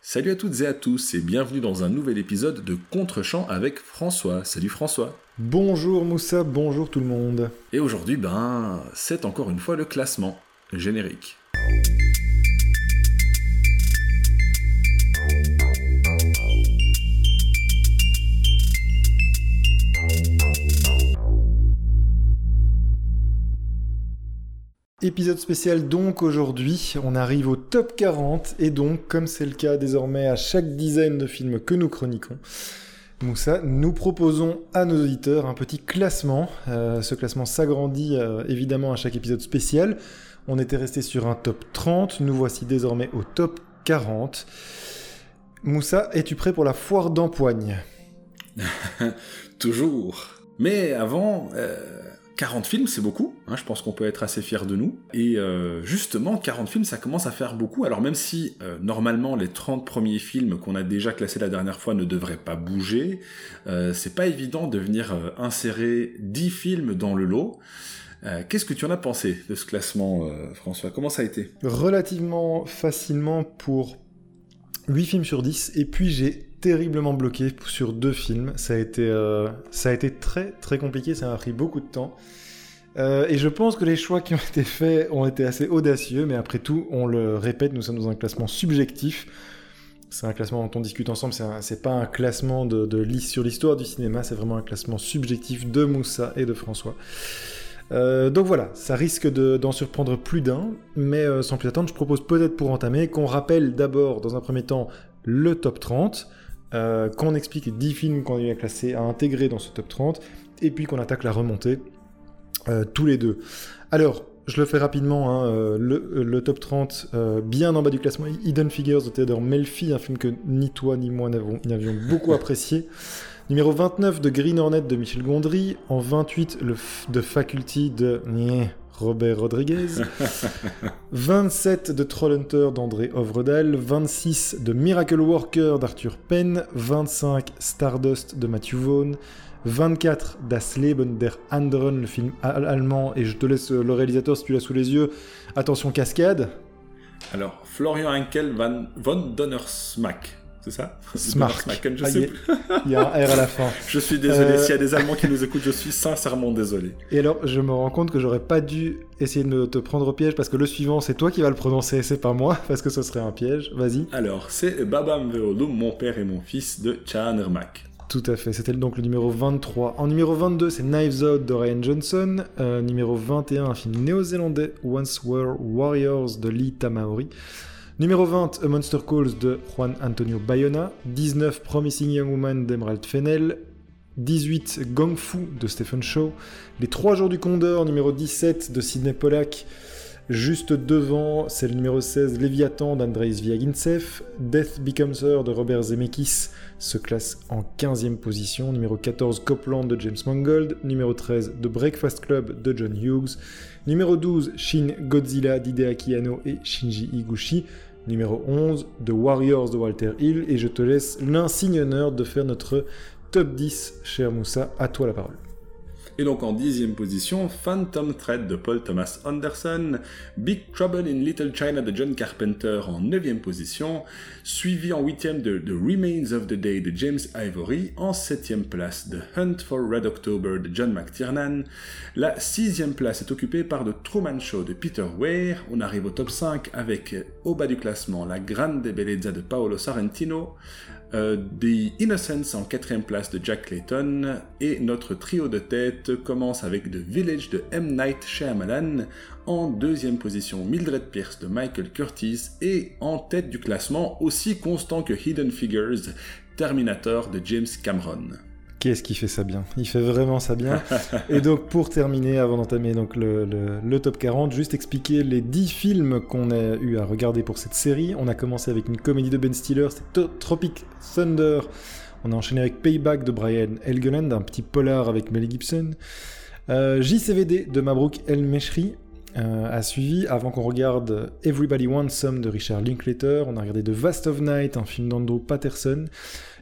Salut à toutes et à tous et bienvenue dans un nouvel épisode de Contre-champ avec François. Salut François. Bonjour Moussa, bonjour tout le monde. Et aujourd'hui, ben, c'est encore une fois le classement générique. Épisode spécial donc aujourd'hui, on arrive au top 40 et donc comme c'est le cas désormais à chaque dizaine de films que nous chroniquons, Moussa, nous proposons à nos auditeurs un petit classement. Euh, ce classement s'agrandit euh, évidemment à chaque épisode spécial. On était resté sur un top 30, nous voici désormais au top 40. Moussa, es-tu prêt pour la foire d'empoigne? Toujours. Mais avant, euh, 40 films, c'est beaucoup, hein, je pense qu'on peut être assez fier de nous. Et euh, justement, 40 films, ça commence à faire beaucoup. Alors même si euh, normalement les 30 premiers films qu'on a déjà classés la dernière fois ne devraient pas bouger, euh, c'est pas évident de venir insérer 10 films dans le lot. Qu'est-ce que tu en as pensé de ce classement, François? Comment ça a été? Relativement facilement pour 8 films sur 10, et puis j'ai terriblement bloqué sur deux films. Ça a été, euh, ça a été très très compliqué, ça m'a pris beaucoup de temps. Euh, et je pense que les choix qui ont été faits ont été assez audacieux, mais après tout, on le répète, nous sommes dans un classement subjectif. C'est un classement dont on discute ensemble, c'est pas un classement de, de sur l'histoire du cinéma, c'est vraiment un classement subjectif de Moussa et de François. Euh, donc voilà, ça risque d'en surprendre plus d'un, mais sans plus attendre, je propose peut-être pour entamer qu'on rappelle d'abord, dans un premier temps, le top 30, euh, qu'on explique les 10 films qu'on a eu à classer, à intégrer dans ce top 30, et puis qu'on attaque la remontée euh, tous les deux. Alors, je le fais rapidement, hein, euh, le, top 30, bien en bas du classement, Hidden Figures de Theodore Melfi, un film que ni toi ni moi n'avions beaucoup apprécié. Numéro 29 de Green Hornet de Michel Gondry. En 28, le de Faculty de Robert Rodriguez. 27 de Trollhunter d'André Ovredal. 26 de Miracle Worker d'Arthur Penn. 25 Stardust de Matthew Vaughn. 24 Das Leben der Anderen, le film allemand, et je te laisse le réalisateur si tu l'as sous les yeux. Attention, cascade. Alors, Florian Henkel van, von Donnersmack c'est ça Smart. je ah, sais Il y a un R à la fin. je suis désolé. Euh, S'il y a des Allemands qui nous écoutent, je suis sincèrement désolé. Et alors, je me rends compte que j'aurais pas dû essayer de te prendre au piège parce que le suivant, c'est toi qui vas le prononcer, c'est pas moi, parce que ce serait un piège. Vas-y. Alors, c'est Babam Veolum, mon père et mon fils de Chanermak. Tout à fait, c'était donc le numéro 23. En numéro 22, c'est Knives Out de Ryan Johnson. Euh, numéro 21, un film néo-zélandais, Once Were Warriors de Lee Tamaori. Numéro 20, A Monster Calls de Juan Antonio Bayona. 19, Promising Young Woman d'Emerald Fennell. 18, Gong Fu de Stephen Shaw. Les 3 jours du Condor, numéro 17 de Sidney Pollack. Juste devant, c'est le numéro 16, Léviathan d'Andrei Zviagintsev. Death Becomes Her de Robert Zemeckis se classe en 15e position. Numéro 14, Copland de James Mangold. Numéro 13, The Breakfast Club de John Hughes. Numéro 12, Shin Godzilla d'Hideaki Anno et Shinji Higuchi numéro 11, The Warriors de Walter Hill, et je te laisse l'insigne honneur de faire notre top 10, cher Moussa, à toi la parole. Et donc en dixième position, Phantom Thread de Paul Thomas Anderson, Big Trouble in Little China de John Carpenter en neuvième position, suivi en huitième de The Remains of the Day de James Ivory, en septième place The Hunt for Red October de John McTiernan, la sixième place est occupée par The Truman Show de Peter Weir, on arrive au top 5 avec au bas du classement La Grande Bellezza de Paolo Sorrentino, euh, The Innocents en quatrième place de Jack Clayton et notre trio de tête commence avec The Village de M. Night Shyamalan en deuxième position Mildred Pierce de Michael Curtis et en tête du classement aussi constant que Hidden Figures Terminator de James Cameron. Qu'est-ce qui fait ça bien? Il fait vraiment ça bien. et donc pour terminer, avant d'entamer donc le, le, top 40, juste expliquer les 10 films qu'on a eu à regarder pour cette série. On a commencé avec une comédie de Ben Stiller, c'était Tropic Thunder. On a enchaîné avec Payback de Brian Helgeland, un petit polar avec Mel Gibson. Euh, JCVD de Mabrouk El Meshri euh, a suivi avant qu'on regarde Everybody Wants Some de Richard Linklater. On a regardé The Vast of Night, un film d'Andrew Patterson.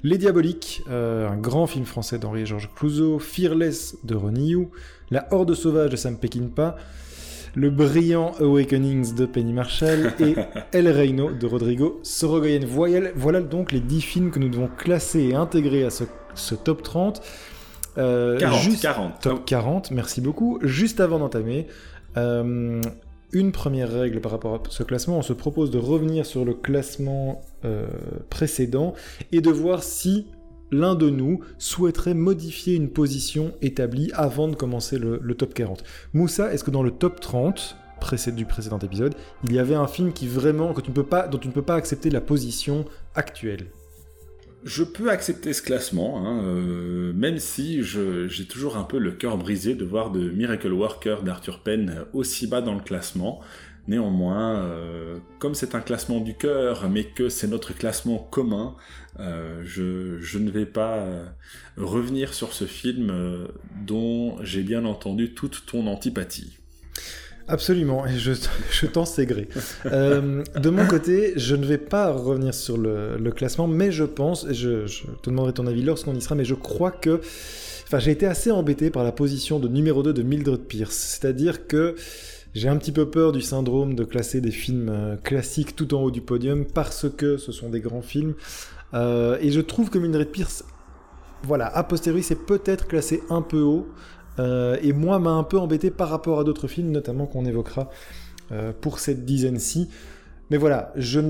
Les Diaboliques, euh, un grand film français d'Henri Georges Clouzot, Fearless de Ronnie Yu, La Horde sauvage de Sam Peckinpah, le brillant Awakenings de Penny Marshall et El Reino de Rodrigo Sorogoyen. Voilà, voilà donc les 10 films que nous devons classer et intégrer à ce, ce top 30. Euh, 40, juste, 40. Top 40, merci beaucoup. Juste avant d'entamer, euh, une première règle par rapport à ce classement, on se propose de revenir sur le classement euh, précédent et de voir si l'un de nous souhaiterait modifier une position établie avant de commencer le, top 40. Moussa, est-ce que dans le top 30 du précédent épisode, il y avait un film qui vraiment, dont tu ne peux pas accepter la position actuelle? Je peux accepter ce classement, hein, euh, même si j'ai toujours un peu le cœur brisé de voir de Miracle Worker d'Arthur Penn aussi bas dans le classement. Néanmoins, euh, comme c'est un classement du cœur, mais que c'est notre classement commun, euh, je, ne vais pas revenir sur ce film dont j'ai bien entendu toute ton antipathie. Absolument, et je, t'en sais gré. Euh, de mon côté, je ne vais pas revenir sur le, classement, mais je pense, et je, te demanderai ton avis lorsqu'on y sera, mais je crois que... Enfin, j'ai été assez embêté par la position de numéro 2 de Mildred Pierce, c'est-à-dire que j'ai un petit peu peur du syndrome de classer des films euh, classiques tout en haut du podium parce que ce sont des grands films. Euh, et je trouve que Mildred Pierce, voilà, a posteriori, c'est peut-être classé un peu haut. Euh, et moi, m'a un peu embêté par rapport à d'autres films, notamment qu'on évoquera euh, pour cette dizaine-ci. Mais voilà, je,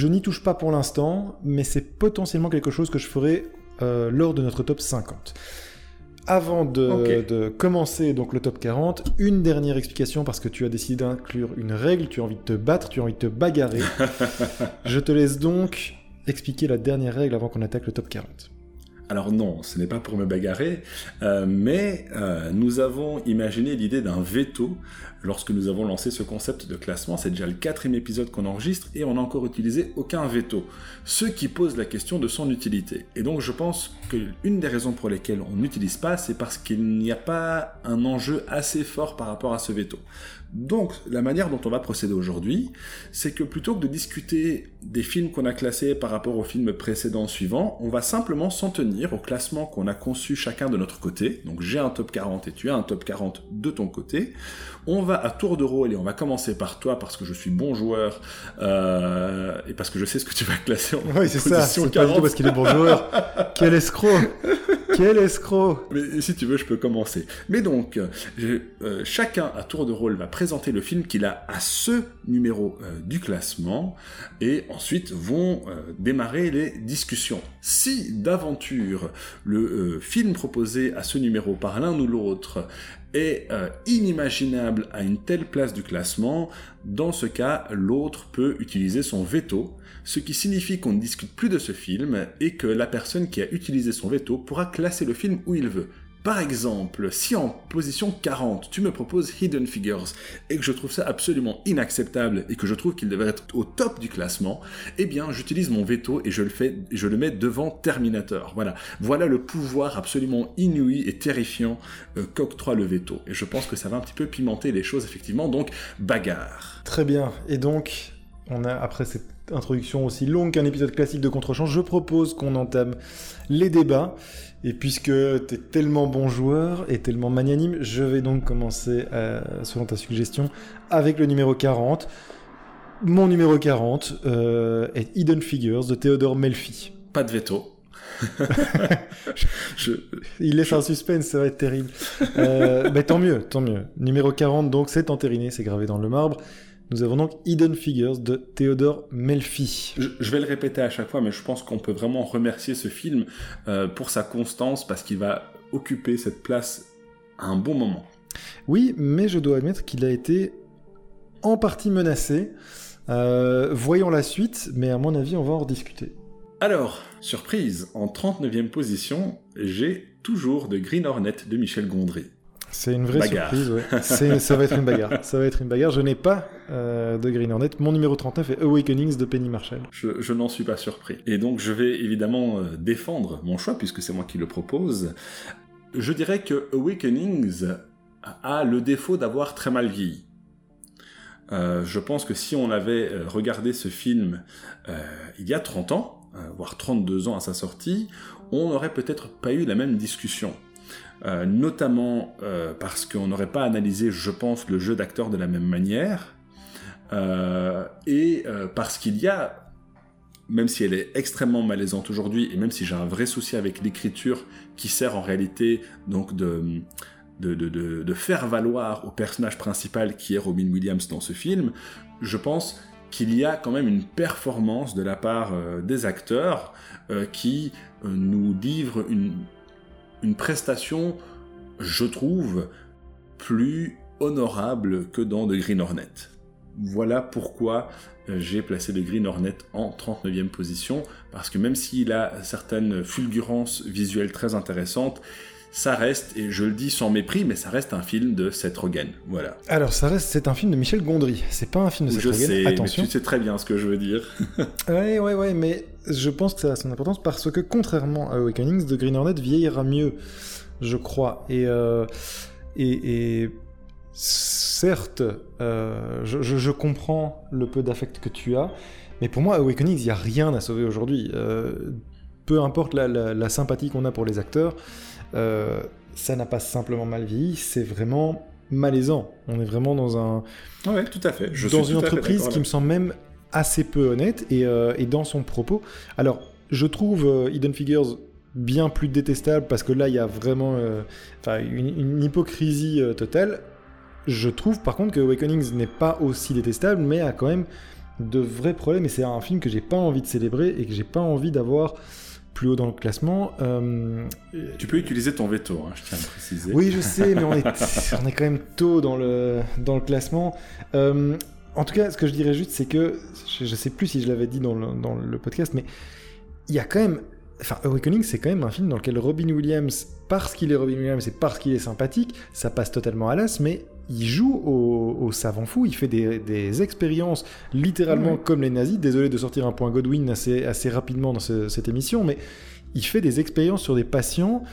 n'y touche pas pour l'instant, mais c'est potentiellement quelque chose que je ferai euh, lors de notre top 50. Avant de, commencer donc le top 40, une dernière explication parce que tu as décidé d'inclure une règle, tu as envie de te battre, tu as envie de te bagarrer. je te laisse donc expliquer la dernière règle avant qu'on attaque le top 40. Alors non, ce n'est pas pour me bagarrer, euh, mais euh, nous avons imaginé l'idée d'un veto lorsque nous avons lancé ce concept de classement. C'est déjà le quatrième épisode qu'on enregistre et on n'a encore utilisé aucun veto. Ce qui pose la question de son utilité. Et donc je pense qu'une des raisons pour lesquelles on n'utilise pas, c'est parce qu'il n'y a pas un enjeu assez fort par rapport à ce veto. Donc, la manière dont on va procéder aujourd'hui, c'est que plutôt que de discuter des films qu'on a classés par rapport aux films précédents suivants, on va simplement s'en tenir au classement qu'on a conçu chacun de notre côté. Donc, j'ai un top 40 et tu as un top 40 de ton côté. À tour de rôle et on va commencer par toi parce que je suis bon joueur euh, et parce que je sais ce que tu vas classer en oui, c'est ça, c'est pas du tout parce qu'il est bon joueur. Quel escroc Quel escroc Mais si tu veux, je peux commencer. Mais donc, euh, chacun à tour de rôle va présenter le film qu'il a à ce numéro euh, du classement et ensuite vont démarrer les discussions. Si d'aventure le film proposé à ce numéro par l'un ou l'autre est inimaginable à une telle place du classement, dans ce cas, l'autre peut utiliser son veto ce qui signifie qu'on ne discute plus de ce film et que la personne qui a utilisé son veto pourra classer le film où il veut. Par exemple, si en position 40, tu me proposes Hidden Figures et que je trouve ça absolument inacceptable et que je trouve qu'il devrait être au top du classement, eh bien, j'utilise mon veto et je le mets devant Terminator. Voilà. Voilà le pouvoir absolument inouï et terrifiant euh, qu'octroie le veto. Et je pense que ça va un petit peu pimenter les choses, effectivement. Donc, bagarre. Très bien. Et donc, on a, après cette introduction aussi longue qu'un épisode classique de Contre-champ, je propose qu'on entame les débats. Et puisque tu es tellement bon joueur et tellement magnanime, je vais donc commencer, euh, selon ta suggestion, avec le numéro 40. Mon numéro 40 euh, est Hidden Figures de Théodore Melfi. Pas de veto. Il laisse un suspense, ça va être terrible. Euh, mais tant mieux, tant mieux. Numéro 40, donc, c'est entériné, c'est gravé dans le marbre. Nous avons donc Hidden Figures de Théodore Melfi. Je, vais le répéter à chaque fois, mais je pense qu'on peut vraiment remercier ce film euh, pour sa constance parce qu'il va occuper cette place à un bon moment. Oui, mais je dois admettre qu'il a été en partie menacé. Euh, voyons la suite, mais à mon avis, on va en rediscuter. Alors, surprise, en 39e position, j'ai toujours de Green Hornet de Michel Gondry. C'est une vraie surprise, ça va être une bagarre. Ça va être une bagarre. Je n'ai pas euh, de Green Hornet. Mon numéro 39 est Awakenings de Penny Marshall. Je, n'en suis pas surpris. Et donc je vais évidemment euh, défendre mon choix puisque c'est moi qui le propose. Je dirais que Awakenings a le défaut d'avoir très mal vieilli. Euh, je pense que si on avait regardé ce film il y a 30 ans, voire 32 ans à sa sortie, on n'aurait peut-être pas eu la même discussion. Notamment parce qu'on n'aurait pas analysé, je pense, le jeu d'acteur de la même manière, et parce qu'il y a même si elle est extrêmement malaisante aujourd'hui, et même si j'ai un vrai souci avec l'écriture qui sert en réalité donc de, de, faire valoir au personnage principal qui est Robin Williams dans ce film, je pense qu'il y a quand même une performance de la part euh, des acteurs euh, qui euh, nous livrent une, une prestation, je trouve, plus honorable que dans The Green Hornet. Voilà pourquoi j'ai placé le Green Hornet en 39e position, parce que même s'il a certaines fulgurances visuelles très intéressantes, ça reste, et je le dis sans mépris, mais ça reste un film de Seth Rogen. Voilà. Alors, ça reste, c'est un film de Michel Gondry. C'est pas un film de Seth je Rogen. Sais, Attention. Mais tu sais très bien ce que je veux dire. ouais, ouais, ouais, mais je pense que ça a son importance parce que contrairement à Awakenings, The Green Hornet vieillira mieux, je crois. Et, euh, et, et certes, euh, je, je, je, comprends le peu d'affect que tu as, mais pour moi, Awakenings, il n'y a rien à sauver aujourd'hui. Euh, peu importe la, la, la sympathie qu'on a pour les acteurs, ça n'a pas simplement mal vieilli, c'est vraiment malaisant. On est vraiment dans un. Ouais, tout à fait. Je dans une entreprise qui me semble même assez peu honnête et, euh, et, dans son propos. Alors, je trouve euh, Hidden Figures bien plus détestable parce que là, il y a vraiment euh, une, une, hypocrisie euh, totale. Je trouve par contre que Awakenings n'est pas aussi détestable, mais a quand même de vrais problèmes. Et c'est un film que j'ai pas envie de célébrer et que j'ai pas envie d'avoir plus haut dans le classement. Euh, tu peux utiliser ton veto, hein, je tiens à le préciser. Oui, je sais, mais on est, on est quand même tôt dans le, dans le classement. Euh, en tout cas, ce que je dirais juste, c'est que, je, je sais plus si je l'avais dit dans le, dans le podcast, mais il y a quand même Enfin, Awakening, c'est quand même un film dans lequel Robin Williams, parce qu'il est Robin Williams et parce qu'il est sympathique, ça passe totalement à l'as, mais il joue au, au, savant fou, il fait des, des expériences littéralement comme les nazis. Désolé de sortir un point Godwin assez, assez rapidement dans ce, cette émission, mais il fait des expériences sur des patients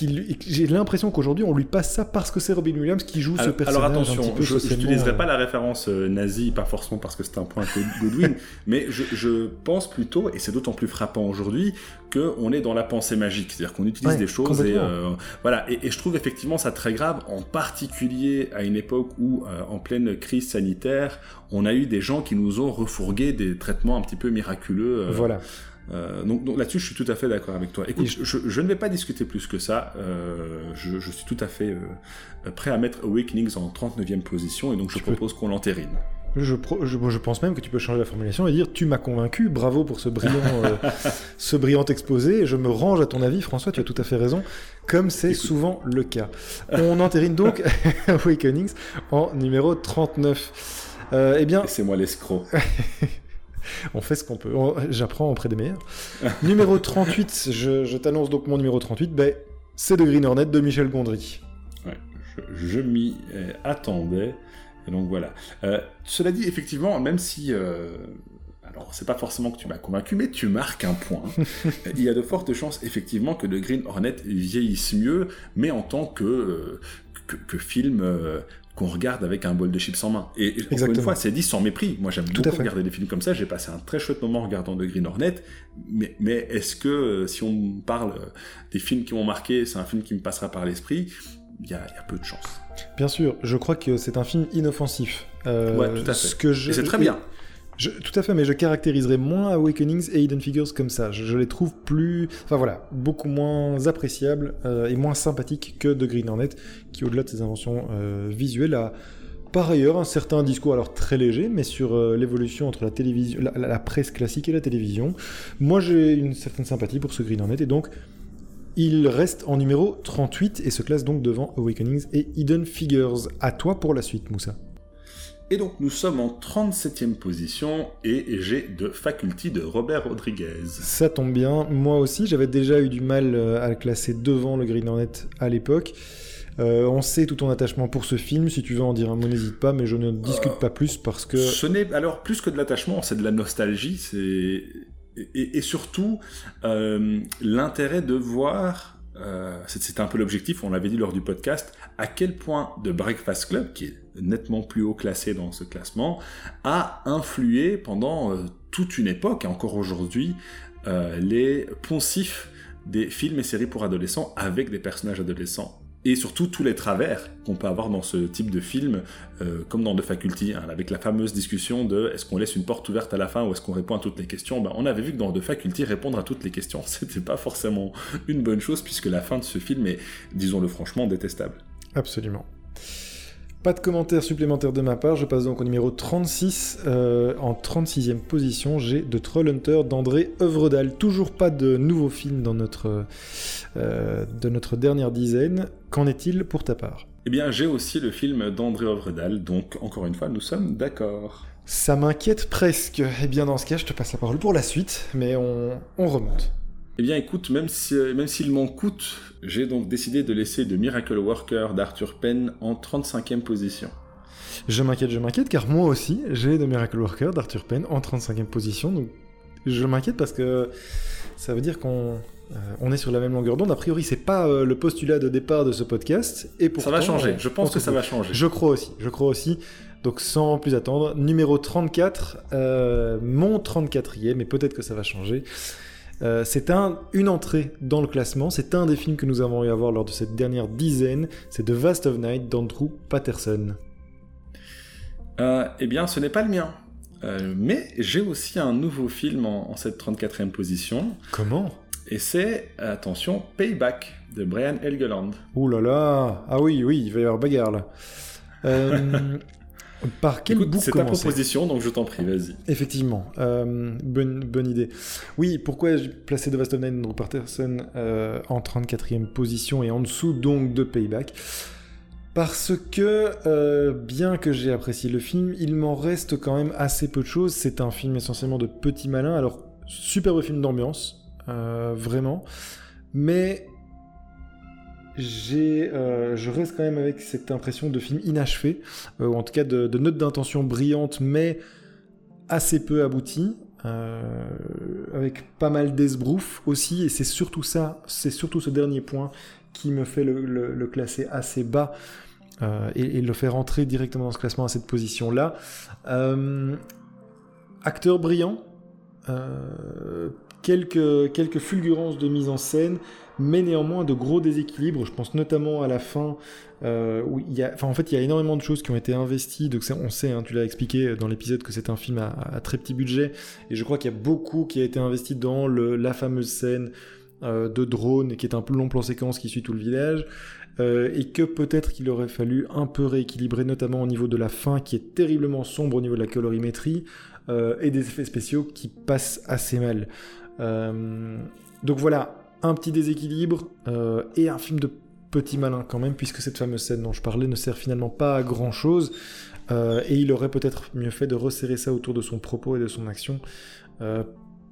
j'ai l'impression qu'aujourd'hui on lui passe ça parce que c'est Robin Williams qui joue alors, ce personnage. Alors attention, je n'utiliserai pas la référence euh, nazie, pas forcément parce que c'est un point Godwin, mais je, je, pense plutôt, et c'est d'autant plus frappant aujourd'hui, qu'on est dans la pensée magique, c'est-à-dire qu'on utilise ouais, des choses et euh, voilà. Et, et, je trouve effectivement ça très grave, en particulier à une époque où, euh, en pleine crise sanitaire, on a eu des gens qui nous ont refourgué des traitements un petit peu miraculeux. voilà. Euh, donc, donc là-dessus, je suis tout à fait d'accord avec toi. Écoute, je, je, ne vais pas discuter plus que ça. Euh, je, je, suis tout à fait euh, prêt à mettre Awakenings en 39e position et donc je propose peux... qu'on l'entérine. Je, je, pense même que tu peux changer la formulation et dire tu m'as convaincu, bravo pour ce brillant, ce brillant exposé. Je me range à ton avis, François, tu as tout à fait raison, comme c'est souvent le cas. On entérine donc Awakenings en numéro 39. Euh, eh bien, c'est moi l'escroc. on fait ce qu'on peut. J'apprends auprès des meilleurs. numéro 38, je, je t'annonce donc mon numéro 38, ben, c'est de Green Hornet de Michel Gondry. Ouais, je, je m'y attendais. Et donc voilà. Euh, cela dit, effectivement, même si. Euh, alors, c'est pas forcément que tu m'as convaincu, mais tu marques un point. Il y a de fortes chances, effectivement, que le Green Hornet vieillisse mieux, mais en tant que, euh, que, que film euh, qu'on regarde avec un bol de chips en main. Et Exactement. encore une fois, c'est dit sans mépris. Moi, j'aime beaucoup regarder des films comme ça. J'ai passé un très chouette moment en regardant The Green Hornet. Mais, mais est-ce que, euh, si on parle des films qui m'ont marqué, c'est un film qui me passera par l'esprit il y, y, a peu de chance. Bien sûr, je crois que c'est un film inoffensif. Euh, ouais, tout à fait. Ce que je... c'est très bien. Tout à fait, mais je caractériserais moins Awakenings et Hidden Figures comme ça. Je, les trouve plus, enfin voilà, beaucoup moins appréciables euh, et moins sympathiques que The Green Hornet, qui au-delà de ses inventions euh, visuelles a par ailleurs un certain discours alors très léger, mais sur euh, l'évolution entre la, presse classique et la télévision. Moi, j'ai une certaine sympathie pour ce Green Hornet et donc il reste en numéro 38 et se classe donc devant Awakenings et Hidden Figures. À toi pour la suite, Moussa. Et donc nous sommes en 37e position et j'ai de Faculty de Robert Rodriguez. Ça tombe bien, moi aussi j'avais déjà eu du mal à le classer devant le Green Hornet à l'époque. Euh, on sait tout ton attachement pour ce film, si tu veux en dire un mot n'hésite pas, mais je ne discute euh, pas plus parce que... Ce n'est alors plus que de l'attachement, c'est de la nostalgie, c'est et, et, surtout euh, l'intérêt de voir, euh, c'était un peu l'objectif, on l'avait dit lors du podcast, à quel point The Breakfast Club, qui est nettement plus haut classé dans ce classement, a influé pendant euh, toute une époque, et encore aujourd'hui, euh, les poncifs des films et séries pour adolescents avec des personnages adolescents et surtout tous les travers qu'on peut avoir dans ce type de film, euh, comme dans The Faculty, hein, avec la fameuse discussion de est-ce qu'on laisse une porte ouverte à la fin ou est-ce qu'on répond à toutes les questions? Ben, on avait vu que dans The Faculty, répondre à toutes les questions, c'était pas forcément une bonne chose puisque la fin de ce film est, disons-le franchement, détestable. Absolument. Pas de commentaires supplémentaires de ma part, je passe donc au numéro 36. Euh, en 36e position, j'ai The Trollhunter d'André Œuvredal. Toujours pas de nouveau film dans notre, euh, de notre dernière dizaine. Qu'en est-il pour ta part? Eh bien, j'ai aussi le film d'André Œuvredal, donc encore une fois, nous sommes d'accord. Ça m'inquiète presque. Eh bien, dans ce cas, je te passe la parole pour la suite, mais on, on remonte. Eh bien, écoute, même si, même s'il m'en coûte, j'ai donc décidé de laisser The Miracle Worker d'Arthur Penn en 35e position. Je m'inquiète, je m'inquiète, car moi aussi, j'ai The Miracle Worker d'Arthur Penn en 35e position. Donc, je m'inquiète parce que ça veut dire qu'on euh, on est sur la même longueur d'onde. A priori, c'est pas euh, le postulat de départ de ce podcast. Et pourtant, ça va changer. Je pense que ça va changer. Je crois aussi. Je crois aussi. Donc, sans plus attendre, numéro 34, euh, mon 34e, et peut-être que ça va changer. Euh, c'est un, une entrée dans le classement. C'est un des films que nous avons eu à voir lors de cette dernière dizaine. C'est The Vast of Night d'Andrew Patterson. Euh, eh bien, ce n'est pas le mien. Euh, mais j'ai aussi un nouveau film en, cette 34e position. Comment? Et c'est, attention, Payback de Brian Helgeland. Ouh là là Ah oui, oui, il va y avoir bagarre là. Par quel bout C'est ta proposition, donc je t'en prie, vas-y. Effectivement, euh, bonne, bonne idée. Oui, pourquoi j'ai placé The Vast of Nine Andrew Patterson euh, en 34e position et en dessous donc de Payback? Parce que, euh, bien que j'ai apprécié le film, il m'en reste quand même assez peu de choses. C'est un film essentiellement de petits malins. Alors, superbe film d'ambiance, vraiment. Mais euh, je reste quand même avec cette impression de film inachevé, euh, ou en tout cas de, de notes d'intention brillantes, mais assez peu abouties, euh, avec pas mal d'esbrouf aussi, et c'est surtout ça, c'est surtout ce dernier point qui me fait le, classer assez bas. Et, le faire rentrer directement dans ce classement à cette position-là. acteur brillant, quelques fulgurances de mise en scène, mais néanmoins de gros déséquilibres. Je pense notamment à la fin, euh, où il y a, en fait, il y a énormément de choses qui ont été investies. Donc, on sait, hein, tu l'as expliqué dans l'épisode que c'est un film à, très petit budget, et je crois qu'il y a beaucoup qui a été investi dans la fameuse scène euh, de drone qui est un long plan séquence qui suit tout le village. Euh, et que peut-être qu'il aurait fallu un peu rééquilibrer, notamment au niveau de la fin qui est terriblement sombre au niveau de la colorimétrie, et des effets spéciaux qui passent assez mal. donc voilà, un petit déséquilibre euh, et un film de petit malin quand même, puisque cette fameuse scène dont je parlais ne sert finalement pas à grand chose. Euh, et il aurait peut-être mieux fait de resserrer ça autour de son propos et de son action. Euh,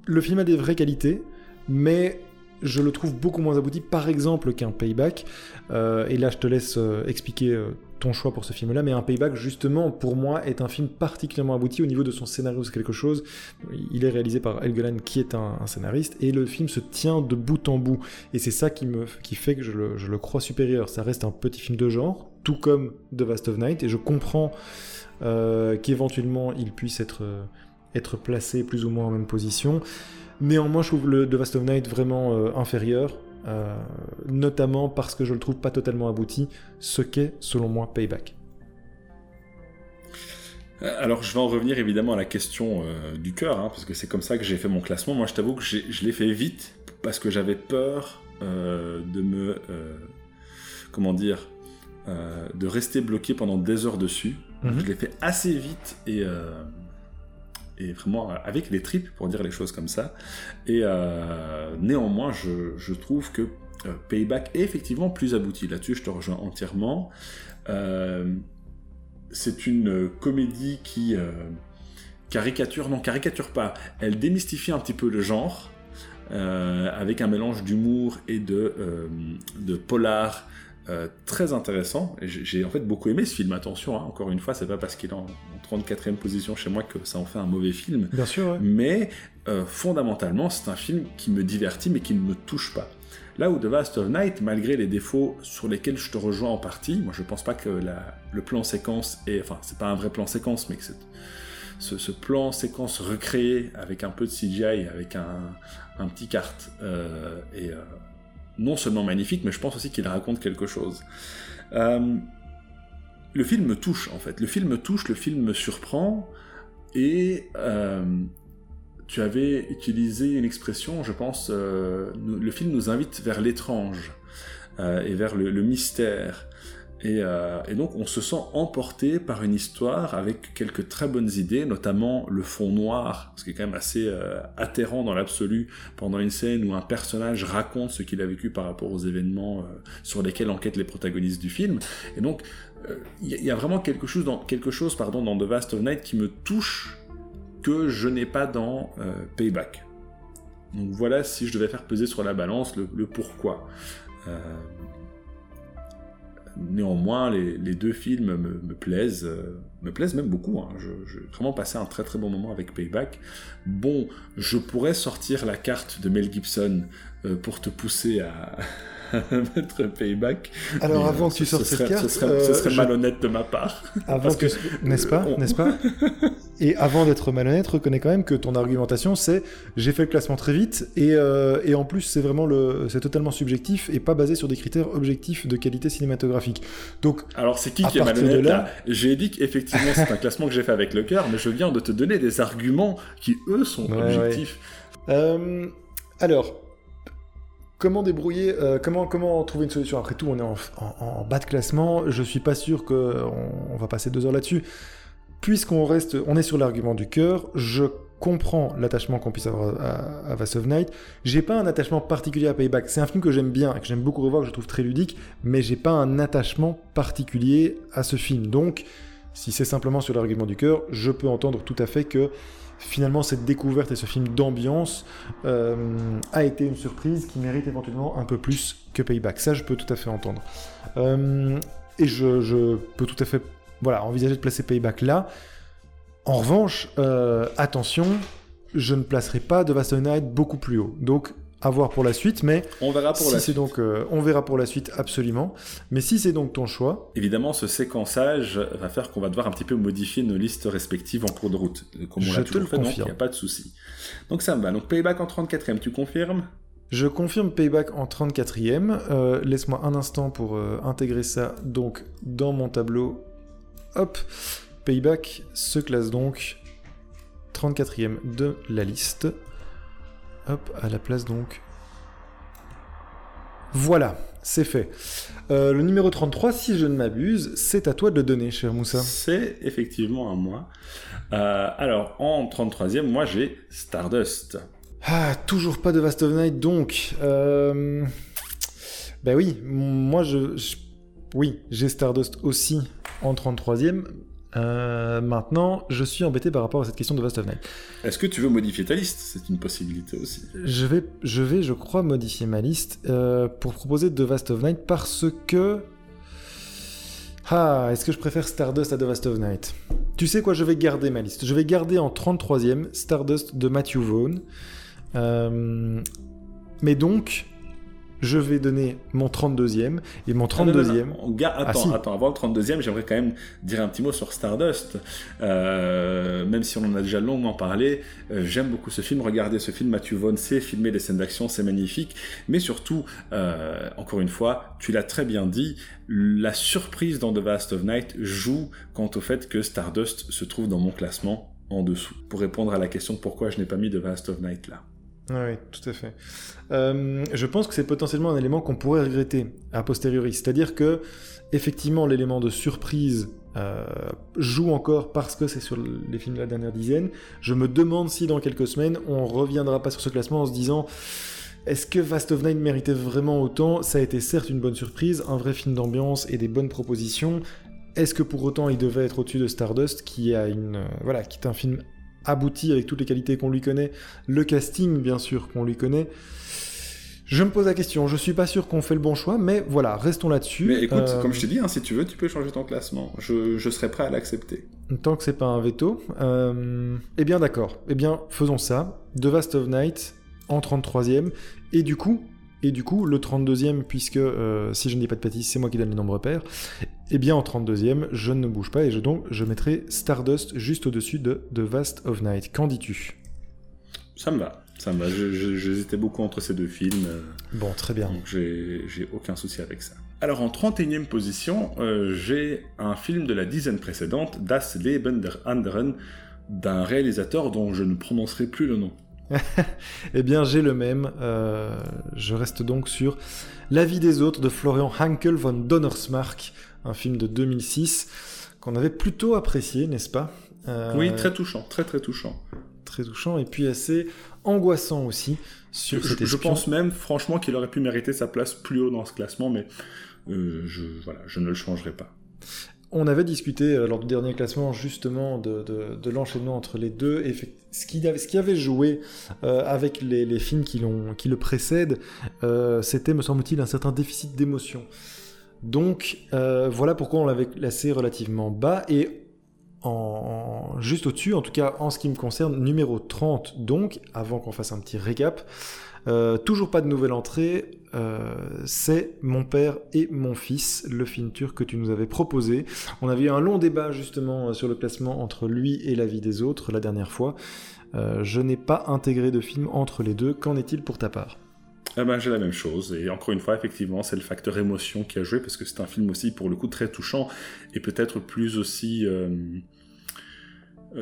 le film a des vraies qualités, mais je le trouve beaucoup moins abouti, par exemple, qu'un Payback. et là, je te laisse expliquer ton choix pour ce film-là, mais un Payback, justement, pour moi, est un film particulièrement abouti au niveau de son scénario, c'est quelque chose. Il est réalisé par Helgeland, qui est un, scénariste, et le film se tient de bout en bout. Et c'est ça qui, me, fait que je le, crois supérieur. Ça reste un petit film de genre, tout comme The Vast of Night, et je comprends euh, qu'éventuellement il puisse être, être placé plus ou moins en même position. Néanmoins, je trouve le The Vast of Night vraiment euh, inférieur. Euh, notamment parce que je le trouve pas totalement abouti, ce qu'est selon moi Payback. Euh, alors je vais en revenir évidemment à la question euh, du cœur, hein, parce que c'est comme ça que j'ai fait mon classement. Moi je t'avoue que je l'ai fait vite, parce que j'avais peur de me... comment dire De rester bloqué pendant des heures dessus. Mhm. Je l'ai fait assez vite et vraiment avec les tripes, pour dire les choses comme ça. Et euh, néanmoins, je, trouve que euh, Payback est effectivement plus abouti. Là-dessus, je te rejoins entièrement. Euh, c'est une comédie qui caricature, non, caricature pas, elle démystifie un petit peu le genre. avec un mélange d'humour et de polar euh, très intéressant. J'ai en fait beaucoup aimé ce film. Attention, hein, encore une fois, c'est pas parce qu'il est en, 34e position chez moi que ça en fait un mauvais film. Bien sûr. Mais euh, fondamentalement, c'est un film qui me divertit mais qui ne me touche pas. Là où The Vast of Night, malgré les défauts sur lesquels je te rejoins en partie, moi je pense pas que la, le plan séquence est, enfin c'est pas un vrai plan séquence, mais que ce, plan séquence recréé avec un peu de CGI, avec un, un petit carte, et non seulement magnifique, mais je pense aussi qu'il raconte quelque chose. le film me touche en fait, le film me touche, le film me surprend, et tu avais utilisé une expression, je pense, le film nous invite vers l'étrange. Euh, et vers le, mystère. Euh, et, donc on se sent emporté par une histoire avec quelques très bonnes idées, notamment le fond noir, ce qui est quand même assez euh, atterrant dans l'absolu pendant une scène où un personnage raconte ce qu'il a vécu par rapport aux événements sur lesquels enquêtent les protagonistes du film. Et donc il y, a vraiment quelque chose dans, quelque chose, The Vast of Night qui me touche que je n'ai pas dans Payback. Donc voilà si je devais faire peser sur la balance le pourquoi. Néanmoins, les, deux films me, plaisent, euh, me plaisent même beaucoup. Hein. J'ai vraiment passé un très très bon moment avec Payback. Bon, je pourrais sortir la carte de Mel Gibson euh, pour te pousser à, mettre payback. Alors avant que tu sortes cette carte, ce serait, ce serait malhonnête de ma part. Avant que, n'est-ce pas, n'est-ce pas Et avant d'être malhonnête, reconnais quand même que ton argumentation c'est j'ai fait le classement très vite et, euh, et en plus c'est vraiment le c'est totalement subjectif et pas basé sur des critères objectifs de qualité cinématographique. Donc alors c'est qui qui est malhonnête là, J'ai dit qu'effectivement c'est un classement que j'ai fait avec le cœur, mais je viens de te donner des arguments qui eux sont objectifs. Euh, alors comment débrouiller, euh, comment, trouver une solution? Après tout, on est en, bas de classement. Je suis pas sûr qu'on on va passer deux heures là-dessus. Puisqu'on reste, on est sur l'argument du cœur, je comprends l'attachement qu'on puisse avoir à, Vast of Night. J'ai pas un attachement particulier à Payback. C'est un film que j'aime bien, que j'aime beaucoup revoir, que je trouve très ludique, mais j'ai pas un attachement particulier à ce film. Donc, si c'est simplement sur l'argument du cœur, je peux entendre tout à fait que finalement cette découverte et ce film d'ambiance euh, a été une surprise qui mérite éventuellement un peu plus que Payback. Ça, je peux tout à fait entendre. Euh, et je, peux tout à fait voilà, envisager de placer Payback là. En revanche, euh, attention, je ne placerai pas The Vast Night beaucoup plus haut. Donc à voir pour la suite, mais on verra pour si la suite. Donc, euh, on verra pour la suite absolument. Mais si c'est donc ton choix, évidemment, ce séquençage va faire qu'on va devoir un petit peu modifier nos listes respectives en cours de route, comme on l'a toujours fait. Il n'y a pas de souci. Donc ça me va. Donc Payback en 34e, tu confirmes? Je confirme Payback en 34e. Euh, laisse-moi un instant pour euh, intégrer ça donc dans mon tableau. Hop, Payback se classe donc 34e de la liste. Hop, à la place donc. Voilà, c'est fait. Euh, le numéro 33, si je ne m'abuse, c'est à toi de le donner, cher Moussa. C'est effectivement à moi. Euh, alors, en 33e, moi j'ai Stardust. Ah, toujours pas de Vast of Night, donc. Euh... Ben oui, moi je oui, j'ai Stardust aussi en 33e, euh, maintenant, je suis embêté par rapport à cette question de Vast of Night. Est-ce que tu veux modifier ta liste? C'est une possibilité aussi. Je vais, je vais, je crois, modifier ma liste euh, pour proposer The Vast of Night parce que. Ah, est-ce que je préfère Stardust à The Vast of Night Tu sais quoi, je vais garder ma liste. Je vais garder en 33ème Stardust de Matthew Vaughn. Euh, mais donc, je vais donner mon 32e. Et mon 32e. Ah, attends, attends, avant le 32e, j'aimerais quand même dire un petit mot sur Stardust. Euh, même si on en a déjà longuement parlé, euh, j'aime beaucoup ce film. Regardez ce film, Matthew Vaughn sait filmer des scènes d'action, c'est magnifique. Mais surtout, euh, encore une fois, tu l'as très bien dit, la surprise dans The Vast of Night joue quant au fait que Stardust se trouve dans mon classement en dessous. Pour répondre à la question pourquoi je n'ai pas mis The Vast of Night là? Oui, tout à fait. Euh, je pense que c'est potentiellement un élément qu'on pourrait regretter a posteriori. C'est-à-dire que, effectivement, l'élément de surprise euh, joue encore parce que c'est sur les films de la dernière dizaine. Je me demande si dans quelques semaines, on reviendra pas sur ce classement en se disant. Est-ce que Vast of Nine méritait vraiment autant? Ça a été certes une bonne surprise, un vrai film d'ambiance et des bonnes propositions. Est-ce que pour autant il devait être au-dessus de Stardust, qui a une euh, voilà, qui est un film abouti avec toutes les qualités qu'on lui connaît, le casting bien sûr qu'on lui connaît. Je me pose la question, je suis pas sûr qu'on fait le bon choix, mais voilà, restons là-dessus. Mais écoute, euh, comme je t'ai dit, hein, si tu veux, tu peux changer ton classement. Je, je serais prêt à l'accepter. Tant que c'est pas un veto. Euh... Eh bien d'accord, eh bien faisons ça. The Vast of Night en 33ème, et du coup, et du coup, le 32e, puisque euh, si je ne dis pas de bêtises, c'est moi qui donne les nombres pairs, Eh bien, en 32e, je ne bouge pas et je, donc je mettrai Stardust juste au-dessus de The Vast of Night. Qu'en dis-tu? Ça me va. Ça me va. J'hésitais beaucoup entre ces deux films. Bon, très bien. Donc j'ai aucun souci avec ça. Alors en 31e position, euh, j'ai un film de la dizaine précédente, Das Leben der Anderen, d'un réalisateur dont je ne prononcerai plus le nom. eh bien, j'ai le même. Euh, je reste donc sur La vie des autres de Florian Hankel von Donnersmarck, un film de 2006 qu'on avait plutôt apprécié, n'est-ce pas? Euh, Oui, très touchant, très très touchant. Très touchant et puis assez angoissant aussi. Sur je, je pense même, franchement, qu'il aurait pu mériter sa place plus haut dans ce classement, mais euh, je, voilà, je ne le changerai pas. On avait discuté euh, lors du dernier classement justement de, l'enchaînement entre les deux. Et ce, qui, avait joué euh, avec les, films qui, le précèdent, c'était, me semble-t-il, un certain déficit d'émotion. Donc voilà pourquoi on l'avait classé relativement bas. Et juste au-dessus, en tout cas en ce qui me concerne, numéro 30 donc, avant qu'on fasse un petit récap. Toujours pas de nouvelle entrée, euh, c'est Mon père et mon fils, le film turc que tu nous avais proposé. On avait eu un long débat justement euh, sur le classement entre lui et La vie des autres la dernière fois. Euh, je n'ai pas intégré de film entre les deux. Qu'en est-il pour ta part? Eh ben, j'ai la même chose, et encore une fois, effectivement, c'est le facteur émotion qui a joué, parce que c'est un film aussi, pour le coup, très touchant, et peut-être plus aussi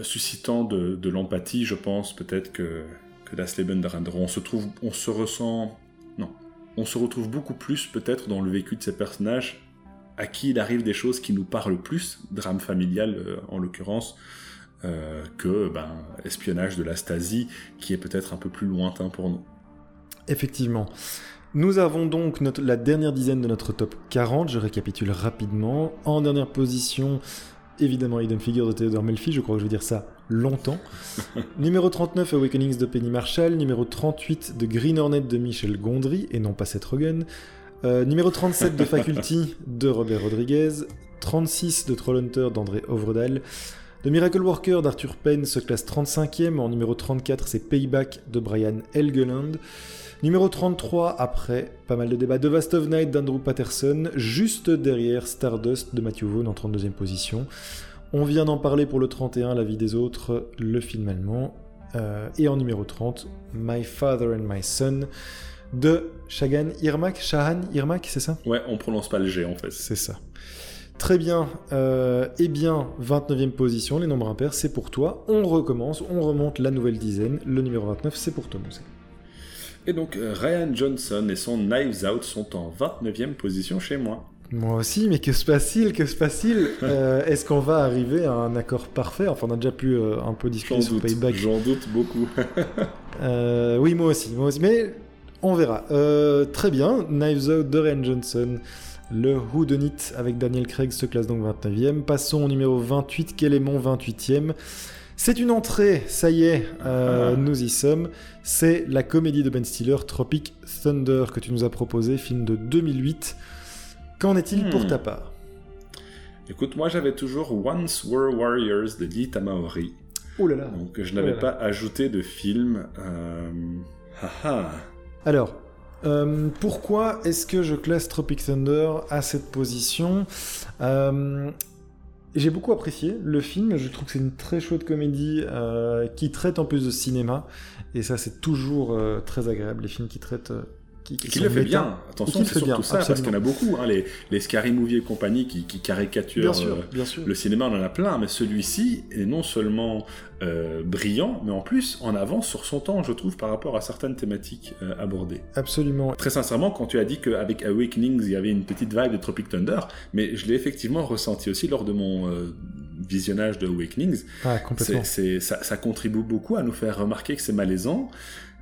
suscitant de, l'empathie, je pense, peut-être que, que Das Leben der On se trouve, on se ressent, non, on se retrouve beaucoup plus peut-être dans le vécu de ces personnages à qui il arrive des choses qui nous parlent plus, drame familial euh, en l'occurrence, euh, que ben, espionnage de la Stasi, qui est peut-être un peu plus lointain pour nous. Effectivement. Nous avons donc la dernière dizaine de notre top 40, je récapitule rapidement. En dernière position, évidemment Hidden Figure de Theodore Melfi, je crois que je vais dire ça longtemps. numéro 39, Awakenings de Penny Marshall. Numéro 38, de Green Hornet de Michel Gondry, et non pas Seth Rogen. Euh, numéro 37 de Faculty de Robert Rodriguez. 36 de Trollhunter d'André Ovredal. The Miracle Worker d'Arthur Penn se classe 35e. En numéro 34, c'est Payback de Brian Helgeland. Numéro 33, après pas mal de débats, The Vast of Night d'Andrew Patterson, juste derrière Stardust de Matthew Vaughn en 32e position. On vient d'en parler pour le 31, La vie des autres, le film allemand. Euh, et en numéro 30, My Father and My Son de Shagan Irmak. Shahan Irmak, c'est ça? Ouais, on prononce pas le G en fait. C'est ça. Très bien. Euh, eh bien, 29e position, les nombres impairs, c'est pour toi. On recommence, on remonte la nouvelle dizaine. Le numéro 29, c'est pour toi, Moussé. Et donc euh, Ryan Johnson et son Knives Out sont en 29e position chez moi. Moi aussi, mais que se passe-t-il Que se passe-t-il euh, Est-ce qu'on va arriver à un accord parfait? Enfin, on a déjà pu euh, un peu discuter sur Payback. J'en doute beaucoup. oui, moi aussi, moi aussi. Mais on verra. très bien, Knives Out de Ryan Johnson. Le Who Done It avec Daniel Craig se classe donc 29e. Passons au numéro 28. Quel est mon 28e c'est une entrée, ça y est, euh, ah. nous y sommes. C'est la comédie de Ben Stiller, Tropic Thunder, que tu nous as proposé, film de 2008. Qu'en est-il pour hmm. ta part? Écoute, moi j'avais toujours Once Were Warriors de Lee Tamaori. Oh là là Donc je n'avais pas ajouté de film. Euh... Alors, euh, pourquoi est-ce que je classe Tropic Thunder à cette position? Euh, j'ai beaucoup apprécié le film, je trouve que c'est une très chouette comédie euh, qui traite en plus de cinéma, et ça c'est toujours euh, très agréable, les films qui traitent qui, le fait bien. Attention, c'est surtout ça, parce qu'il y en a beaucoup. Hein, les, les Scary Movie et compagnie qui, caricaturent euh, le cinéma, on en a plein, mais celui-ci est non seulement euh, brillant, mais en plus en avance sur son temps, je trouve, par rapport à certaines thématiques euh, abordées. Absolument. Très sincèrement, quand tu as dit qu'avec Awakenings, il y avait une petite vibe de Tropic Thunder, mais je l'ai effectivement ressenti aussi lors de mon visionnage de Awakenings. Ah, complètement. ça, ça contribue beaucoup à nous faire remarquer que c'est malaisant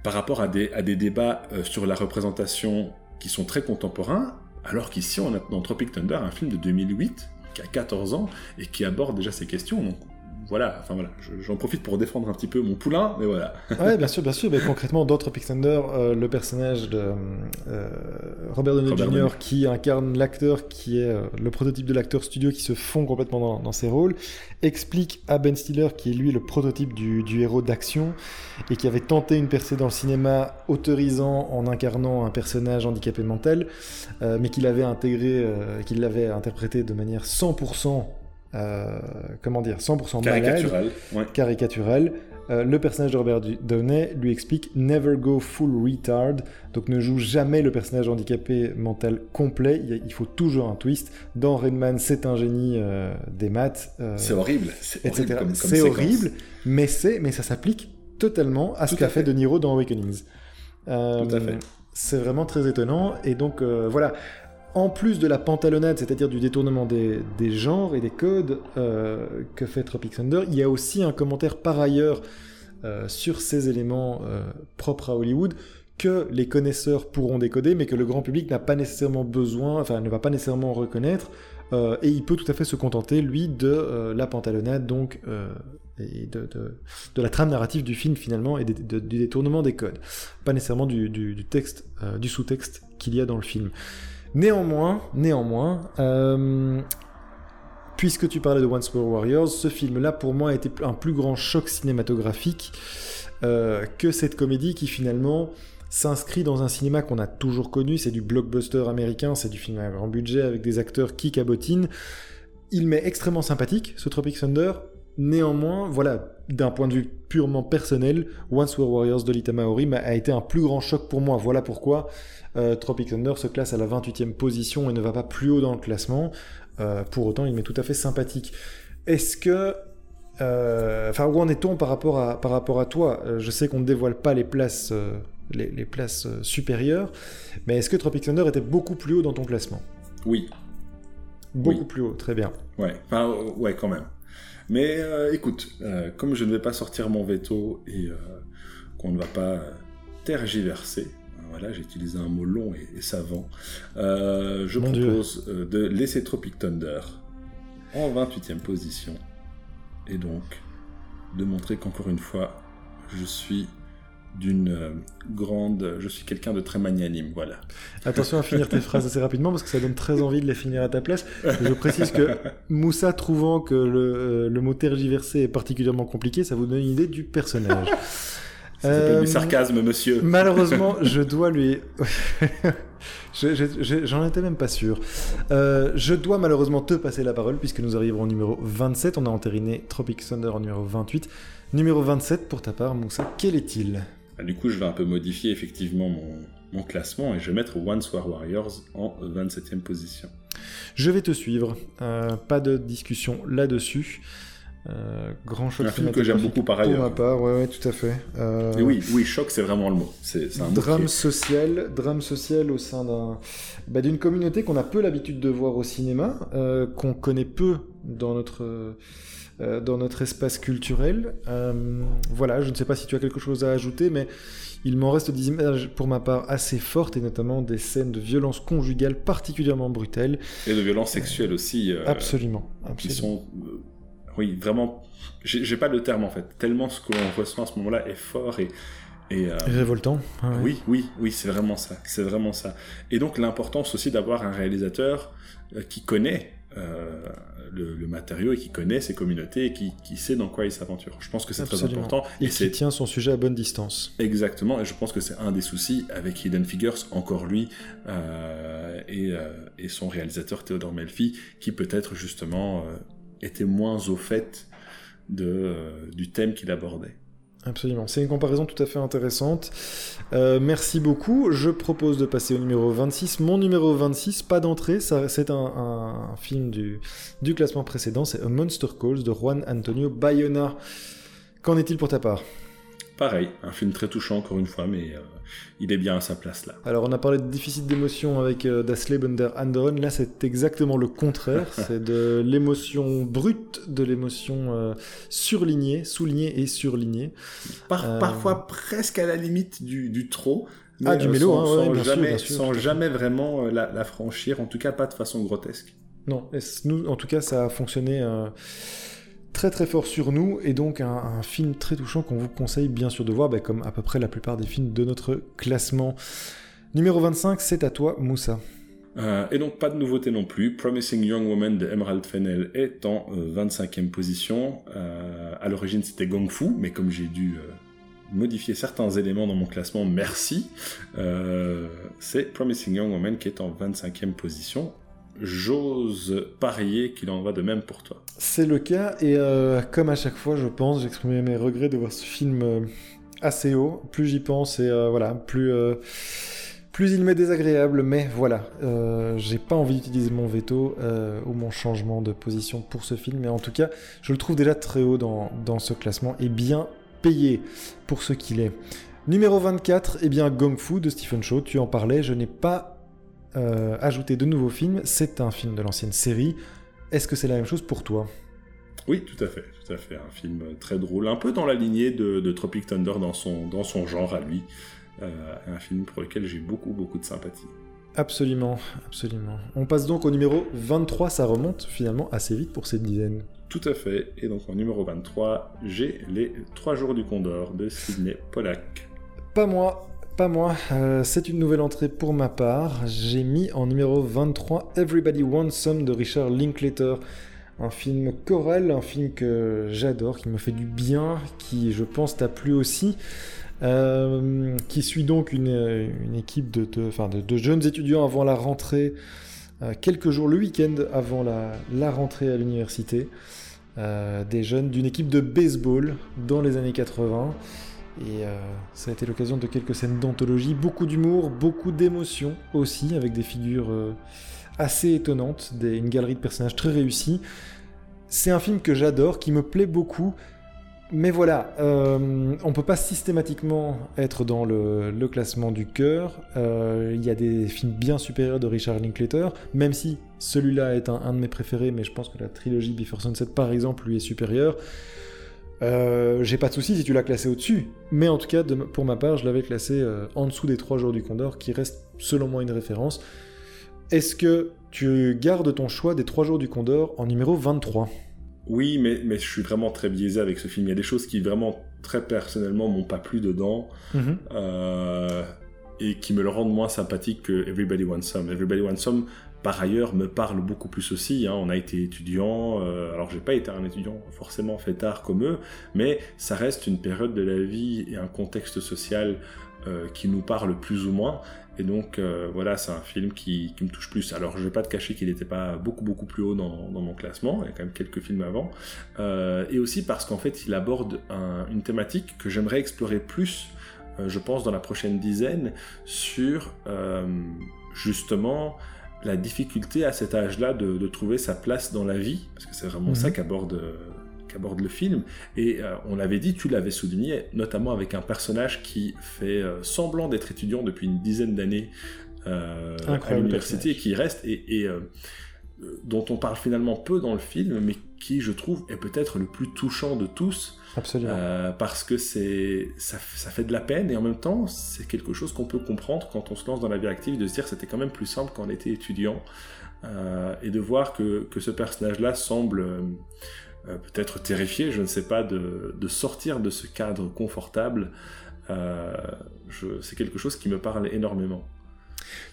par rapport à des, débats euh, sur la représentation qui sont très contemporains, alors qu'ici on a dans Tropic Thunder un film de 2008 qui a 14 ans et qui aborde déjà ces questions. Donc voilà, enfin voilà, j'en profite pour défendre un petit peu mon poulain, mais voilà. ouais, bien sûr, bien sûr. Mais concrètement, dans Tropic Thunder, euh, le personnage de euh, Robert Downey Jr. qui incarne l'acteur qui est le prototype de l'acteur studio qui se fond complètement dans, ses rôles, explique à Ben Stiller, qui est lui le prototype du, du héros d'action et qui avait tenté une percée dans le cinéma autorisant en incarnant un personnage handicapé mental, mais qu'il avait intégré, qu'il l'avait interprété de manière 100% euh, comment dire, 100% caricatural, caricatural. Euh, le personnage de Robert Downey lui explique Never go full retard, donc ne joue jamais le personnage handicapé mental complet, il, faut toujours un twist. Dans Redman, c'est un génie euh, des maths. c'est horrible, c'est horrible, mais, mais ça s'applique totalement à ce qu'a fait. De Niro dans Awakenings. Tout à fait. C'est vraiment très étonnant, et donc voilà en plus de la pantalonnade, c'est-à-dire du détournement des, genres et des codes euh, que fait Tropic Thunder, il y a aussi un commentaire par ailleurs euh, sur ces éléments euh, propres à Hollywood que les connaisseurs pourront décoder, mais que le grand public n'a pas nécessairement besoin, enfin ne va pas nécessairement reconnaître, et il peut tout à fait se contenter, lui, de la pantalonnade, donc, de, la trame narrative du film finalement, et du détournement des codes, pas nécessairement du texte, du sous-texte qu'il y a dans le film. Néanmoins, euh, puisque tu parlais de Once More Warriors, ce film-là pour moi a été un plus grand choc cinématographique euh, que cette comédie qui finalement s'inscrit dans un cinéma qu'on a toujours connu, c'est du blockbuster américain, c'est du film à grand budget avec des acteurs qui cabotinent. Il m'est extrêmement sympathique, ce Tropic Thunder. Néanmoins, voilà, d'un point de vue purement personnel, Once Were Warriors de Lita Maori a été un plus grand choc pour moi. Voilà pourquoi euh, Tropic Thunder se classe à la 28e position et ne va pas plus haut dans le classement. Euh, pour autant, il m'est tout à fait sympathique. Est-ce que euh, Enfin, où en est-on par rapport à, par rapport à toi? Je sais qu'on ne dévoile pas les places, les, places supérieures, mais est-ce que Tropic Thunder était beaucoup plus haut dans ton classement? Oui. Beaucoup plus haut, très bien. Ouais, enfin, ouais, quand même. Mais écoute, comme je ne vais pas sortir mon veto et qu'on ne va pas tergiverser, voilà, j'ai utilisé un mot long et, savant. Euh, je propose euh, de laisser Tropic Thunder en 28e position. Et donc, de montrer qu'encore une fois, je suis d'une euh, grande... Je suis quelqu'un de très magnanime, voilà. Attention à finir tes phrases assez rapidement, parce que ça donne très envie de les finir à ta place. Je précise que Moussa, trouvant que le, le mot tergiversé est particulièrement compliqué, ça vous donne une idée du personnage. Ça s'appelle du sarcasme, monsieur. Malheureusement, je dois lui. J'en étais même pas sûr. Euh, je dois malheureusement te passer la parole puisque nous arrivons au numéro 27. On a entériné Tropic Thunder en numéro 28. Numéro 27 pour ta part, Moussa, quel est-il? Bah, Du coup, je vais un peu modifier effectivement mon, mon classement et je vais mettre One War Warriors en 27e position. Je vais te suivre. Euh, pas de discussion là-dessus. Euh, grand choc. Un film que j'aime beaucoup par ailleurs. Pour ma part, ouais, ouais tout à fait. Euh, Et oui, oui, choc, c'est vraiment le mot. C'est un drame social, drame social au sein d'un bah, d'une communauté qu'on a peu l'habitude de voir au cinéma, euh, qu'on connaît peu dans notre dans notre espace culturel. voilà, je ne sais pas si tu as quelque chose à ajouter, mais il m'en reste des images pour ma part assez fortes et notamment des scènes de violence conjugale particulièrement brutales. Et de violence sexuelle aussi. absolument, absolument. Qui sont oui, vraiment, j'ai pas de terme en fait. Tellement ce que l'on ressent à ce moment-là est fort et. et euh, Révoltant. Oui, oui, oui, c'est vraiment ça. C'est vraiment ça. Et donc l'importance aussi d'avoir un réalisateur euh, qui connaît euh, le, matériau et qui connaît ses communautés et qui, qui sait dans quoi il s'aventure. Je pense que c'est très important. Et, et qui tient son sujet à bonne distance. Exactement, et je pense que c'est un des soucis avec Hidden Figures, encore lui, et, et, son réalisateur Théodore Melfi, qui peut-être justement était moins au fait de, euh, du thème qu'il abordait. Absolument, c'est une comparaison tout à fait intéressante. Euh, merci beaucoup. Je propose de passer au numéro 26. Mon numéro 26, pas d'entrée, c'est un, film du, du classement précédent, c'est A Monster Calls de Juan Antonio Bayona. Qu'en est-il pour ta part? Pareil, un film très touchant encore une fois, mais euh, il est bien à sa place là. Alors on a parlé de déficit d'émotion avec euh, Das Leben der Anderen, là c'est exactement le contraire, c'est de l'émotion brute, de l'émotion euh, surlignée, soulignée et surlignée. Parfois presque à la limite du, trop. ah, du mélo, sans, hein, jamais, sans jamais vraiment la, franchir, en tout cas pas de façon grotesque. Non, nous, en tout cas ça a fonctionné très très fort sur nous et donc un, film très touchant qu'on vous conseille bien sûr de voir, bah, comme à peu près la plupart des films de notre classement. Numéro 25, c'est à toi, Moussa. Euh, et donc pas de nouveauté non plus. Promising Young Woman de Emerald Fennell est en 25e position. à l'origine c'était Gong Fu, mais comme j'ai dû modifier certains éléments dans mon classement, merci. Euh, c'est Promising Young Woman qui est en 25e position. J'ose parier qu'il en va de même pour toi. C'est le cas, et euh, comme à chaque fois, je pense, j'exprimais mes regrets de voir ce film euh, assez haut. Plus j'y pense, et voilà, plus, plus il m'est désagréable, mais voilà, j'ai pas envie d'utiliser mon veto ou mon changement de position pour ce film, mais en tout cas, je le trouve déjà très haut dans, dans ce classement, et bien payé pour ce qu'il est. Numéro 24, eh bien Gong Fu de Stephen Chow, tu en parlais, je n'ai pas euh, ajouté de nouveaux films, c'est un film de l'ancienne série. Est-ce que c'est la même chose pour toi? Oui, tout à fait, tout à fait. Un film très drôle, un peu dans la lignée de, Tropic Thunder dans son, dans son genre à lui. Euh, un film pour lequel j'ai beaucoup, beaucoup de sympathie. Absolument, absolument. On passe donc au numéro 23, ça remonte finalement assez vite pour cette dizaine. Tout à fait. Et donc en numéro 23, j'ai les 3 jours du Condor de Sidney Pollack. Pas moi, pas moi. Euh, c'est une nouvelle entrée pour ma part. J'ai mis en numéro 23 Everybody Wants Some de Richard Linklater. Un film choral, un film que j'adore, qui me fait du bien, qui je pense t'a plu aussi. Euh, qui suit donc une, équipe de, de, jeunes étudiants avant la rentrée, euh, quelques jours le week-end avant la, rentrée à l'université. Des jeunes d'une équipe de baseball dans les années 80. Et euh, ça a été l'occasion de quelques scènes d'anthologie, beaucoup d'humour, beaucoup d'émotions aussi, avec des figures euh, assez étonnantes, une galerie de personnages très réussie. C'est un film que j'adore, qui me plaît beaucoup, mais voilà, euh, on peut pas systématiquement être dans le, classement du cœur. Euh, il y a des films bien supérieurs de Richard Linklater, même si celui-là est un, de mes préférés, mais je pense que la trilogie Before Sunset, par exemple, lui est supérieure. Euh, j'ai pas de souci si tu l'as classé au-dessus, mais en tout cas, pour ma part, je l'avais classé en dessous des 3 jours du Condor, qui reste selon moi une référence. Est-ce que tu gardes ton choix des 3 jours du Condor en numéro 23 oui, mais, mais je suis vraiment très biaisé avec ce film. Il y a des choses qui vraiment très personnellement m'ont pas plu dedans mhm. euh, et qui me le rendent moins sympathique que Everybody Wants Some. Everybody Wants Some, par ailleurs, me parle beaucoup plus aussi. Hein. On a été étudiants, euh, alors j'ai pas été un étudiant forcément fait tard comme eux, mais ça reste une période de la vie et un contexte social euh, qui nous parle plus ou moins. Et donc euh, voilà, c'est un film qui, me touche plus. Alors je vais pas te cacher qu'il n'était pas beaucoup beaucoup plus haut dans, mon classement, il y a quand même quelques films avant. Euh, et aussi parce qu'en fait il aborde une thématique que j'aimerais explorer plus, je pense, dans la prochaine dizaine, sur justement la difficulté à cet âge-là de, trouver sa place dans la vie, parce que c'est vraiment ça mhm. qu'aborde qu'aborde le film. Et euh, on l'avait dit, tu l'avais souligné, notamment avec un personnage qui fait euh, semblant d'être étudiant depuis une dizaine d'années euh, à l'université, qui reste et, dont on parle finalement peu dans le film, mais qui, je trouve, est peut-être le plus touchant de tous. Absolument. parce que c'est ça, fait de la peine et en même temps, c'est quelque chose qu'on peut comprendre quand on se lance dans la vie active, de se dire c'était quand même plus simple quand on était étudiant. et de voir que, que ce personnage-là semble euh, peut-être terrifié, je ne sais pas, de, sortir de ce cadre confortable. Euh, c'est quelque chose qui me parle énormément.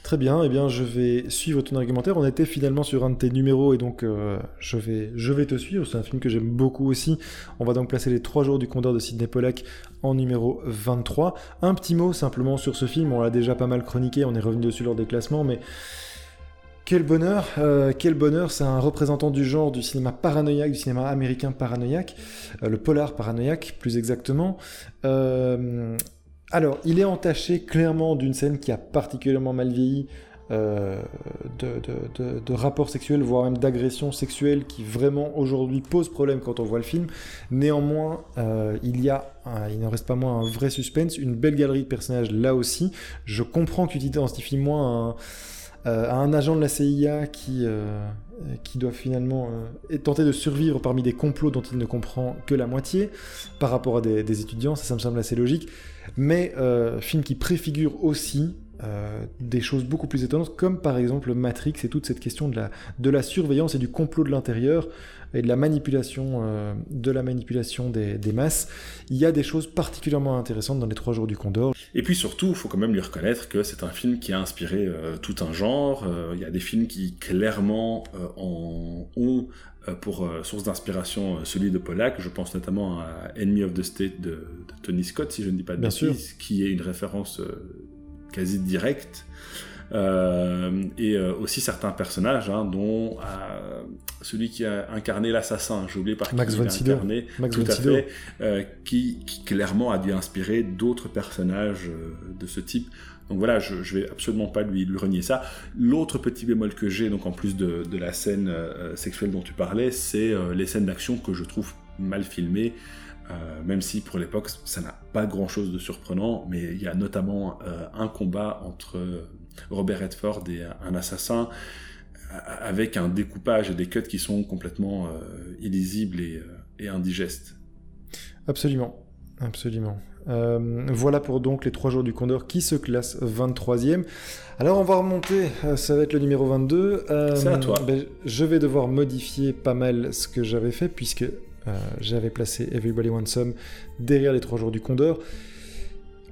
Très bien, eh bien je vais suivre ton argumentaire. On était finalement sur un de tes numéros et donc euh, je, vais, te suivre. C'est un film que j'aime beaucoup aussi. On va donc placer les 3 jours du Condor de Sidney Pollack en numéro 23. Un petit mot simplement sur ce film, on l'a déjà pas mal chroniqué, on est revenu dessus lors des classements, mais quel bonheur, euh, quel bonheur, c'est un représentant du genre du cinéma paranoïaque, du cinéma américain paranoïaque, euh, le polar paranoïaque plus exactement. Alors, il est entaché clairement d'une scène qui a particulièrement mal vieilli, de, rapports sexuels, voire même d'agressions sexuelles qui vraiment aujourd'hui posent problème quand on voit le film. Néanmoins, il y a, il n'en reste pas moins un vrai suspense, une belle galerie de personnages là aussi. Je comprends que tu t'identifies moins un euh, à un agent de la CIA qui, euh, qui doit finalement euh, tenter de survivre parmi des complots dont il ne comprend que la moitié par rapport à des, étudiants, ça, me semble assez logique. Mais film qui préfigure aussi euh, des choses beaucoup plus étonnantes, comme par exemple Matrix et toute cette question de la surveillance et du complot de l'intérieur et de la manipulation, euh, de la manipulation des, des, masses. Il y a des choses particulièrement intéressantes dans les Trois Jours du Condor. Et puis surtout, il faut quand même lui reconnaître que c'est un film qui a inspiré euh, tout un genre. il y a des films qui clairement en ont pour source d'inspiration celui de Pollack. Je pense notamment à Enemy of the State de, de Tony Scott, si je ne dis pas de bêtises, qui est une référence quasi direct. Euh, et euh, aussi certains personnages, hein, dont euh, celui qui a incarné l'assassin, j'ai oublié par qui Max il a incarné, Max tout à fait, qui, qui, clairement a dû inspirer d'autres personnages de ce type. Donc voilà, je, vais absolument pas lui, lui renier ça. L'autre petit bémol que j'ai, donc en plus de, de la scène sexuelle dont tu parlais, c'est les scènes d'action que je trouve mal filmées. Euh, même si pour l'époque ça n'a pas grand chose de surprenant, mais il y a notamment un combat entre Robert Redford et un assassin avec un découpage et des cuts qui sont complètement euh, illisibles et, et, indigestes. Absolument, absolument. voilà pour donc les trois jours du Condor qui se classent 23e. Alors on va remonter, ça va être le numéro 22. C'est à toi. Ben, je vais devoir modifier pas mal ce que j'avais fait puisque euh, j'avais placé Everybody Wants Some derrière les trois jours du Condor.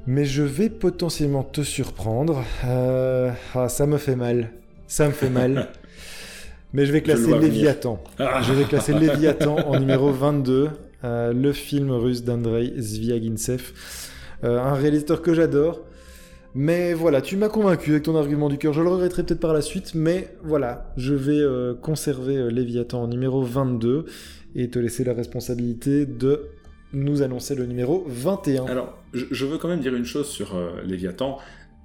Mais je vais potentiellement te surprendre. Euh, ah, ça me fait mal. Ça me fait mal. Mais je vais classer je Léviathan. Ah. Je vais classer Léviathan en numéro 22. Euh, le film russe d'Andrei Zviagintsev. Euh, un réalisateur que j'adore. Mais voilà, tu m'as convaincu avec ton argument du cœur. Je le regretterai peut-être par la suite, mais voilà, je vais euh, conserver Léviathan en numéro 22 et te laisser la responsabilité de nous annoncer le numéro 21. Alors, je, veux quand même dire une chose sur euh, Léviathan.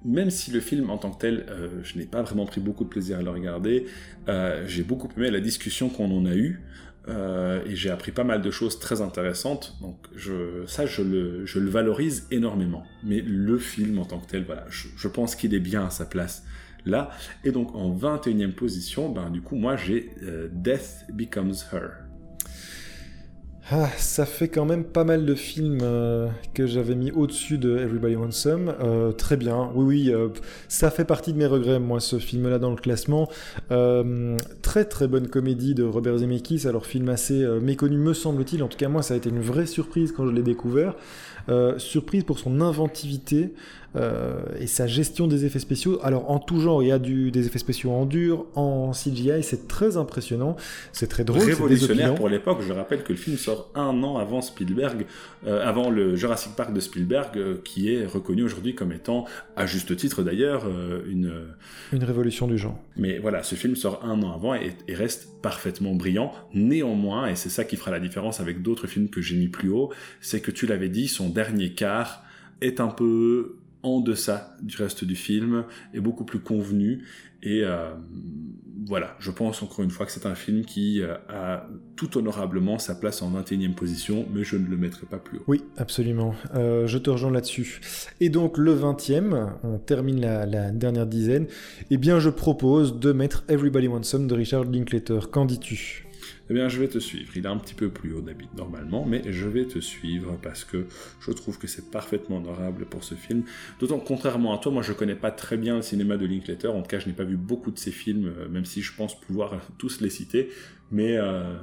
Même si le film en tant que tel, euh, je n'ai pas vraiment pris beaucoup de plaisir à le regarder, euh, j'ai beaucoup aimé la discussion qu'on en a eue. Euh, et j'ai appris pas mal de choses très intéressantes. Donc je, ça, je le, valorise énormément. Mais le film en tant que tel, voilà, je, pense qu'il est bien à sa place là. Et donc en 21e position, ben, du coup, moi j'ai Death Becomes Her. Ah, ça fait quand même pas mal de films euh, que j'avais mis au-dessus de Everybody Wants Some. Euh, très bien, oui, oui, euh, ça fait partie de mes regrets, moi, ce film-là dans le classement. Euh, très très bonne comédie de Robert Zemeckis, alors film assez méconnu, me semble-t-il. En tout cas, moi, ça a été une vraie surprise quand je l'ai découvert. surprise pour son inventivité. Euh, et sa gestion des effets spéciaux. Alors en tout genre, il y a du, des effets spéciaux en dur, en CGI, c'est très impressionnant, c'est très drôle, révolutionnaire pour l'époque. Je rappelle que le film sort un an avant Spielberg, euh, avant le Jurassic Park de Spielberg, euh, qui est reconnu aujourd'hui comme étant, à juste titre d'ailleurs, une une révolution du genre. Mais voilà, ce film sort un an avant et, et reste parfaitement brillant. Néanmoins, et c'est ça qui fera la différence avec d'autres films que j'ai mis plus haut, c'est que tu l'avais dit, son dernier quart est un peu en deçà du reste du film, est beaucoup plus convenu. Et euh, voilà, je pense encore une fois que c'est un film qui euh, a tout honorablement sa place en 21e position, mais je ne le mettrai pas plus haut. Oui, absolument. Euh, je te rejoins là-dessus. Et donc le 20e, on termine la, dernière dizaine, eh bien je propose de mettre Everybody Wants Some de Richard Linklater. Qu'en dis-tu? Eh bien, je vais te suivre. Il est un petit peu plus haut d'habitude normalement, mais je vais te suivre parce que je trouve que c'est parfaitement honorable pour ce film. D'autant contrairement à toi, moi je connais pas très bien le cinéma de Linklater. En tout cas, je n'ai pas vu beaucoup de ses films, même si je pense pouvoir tous les citer. Mais euh,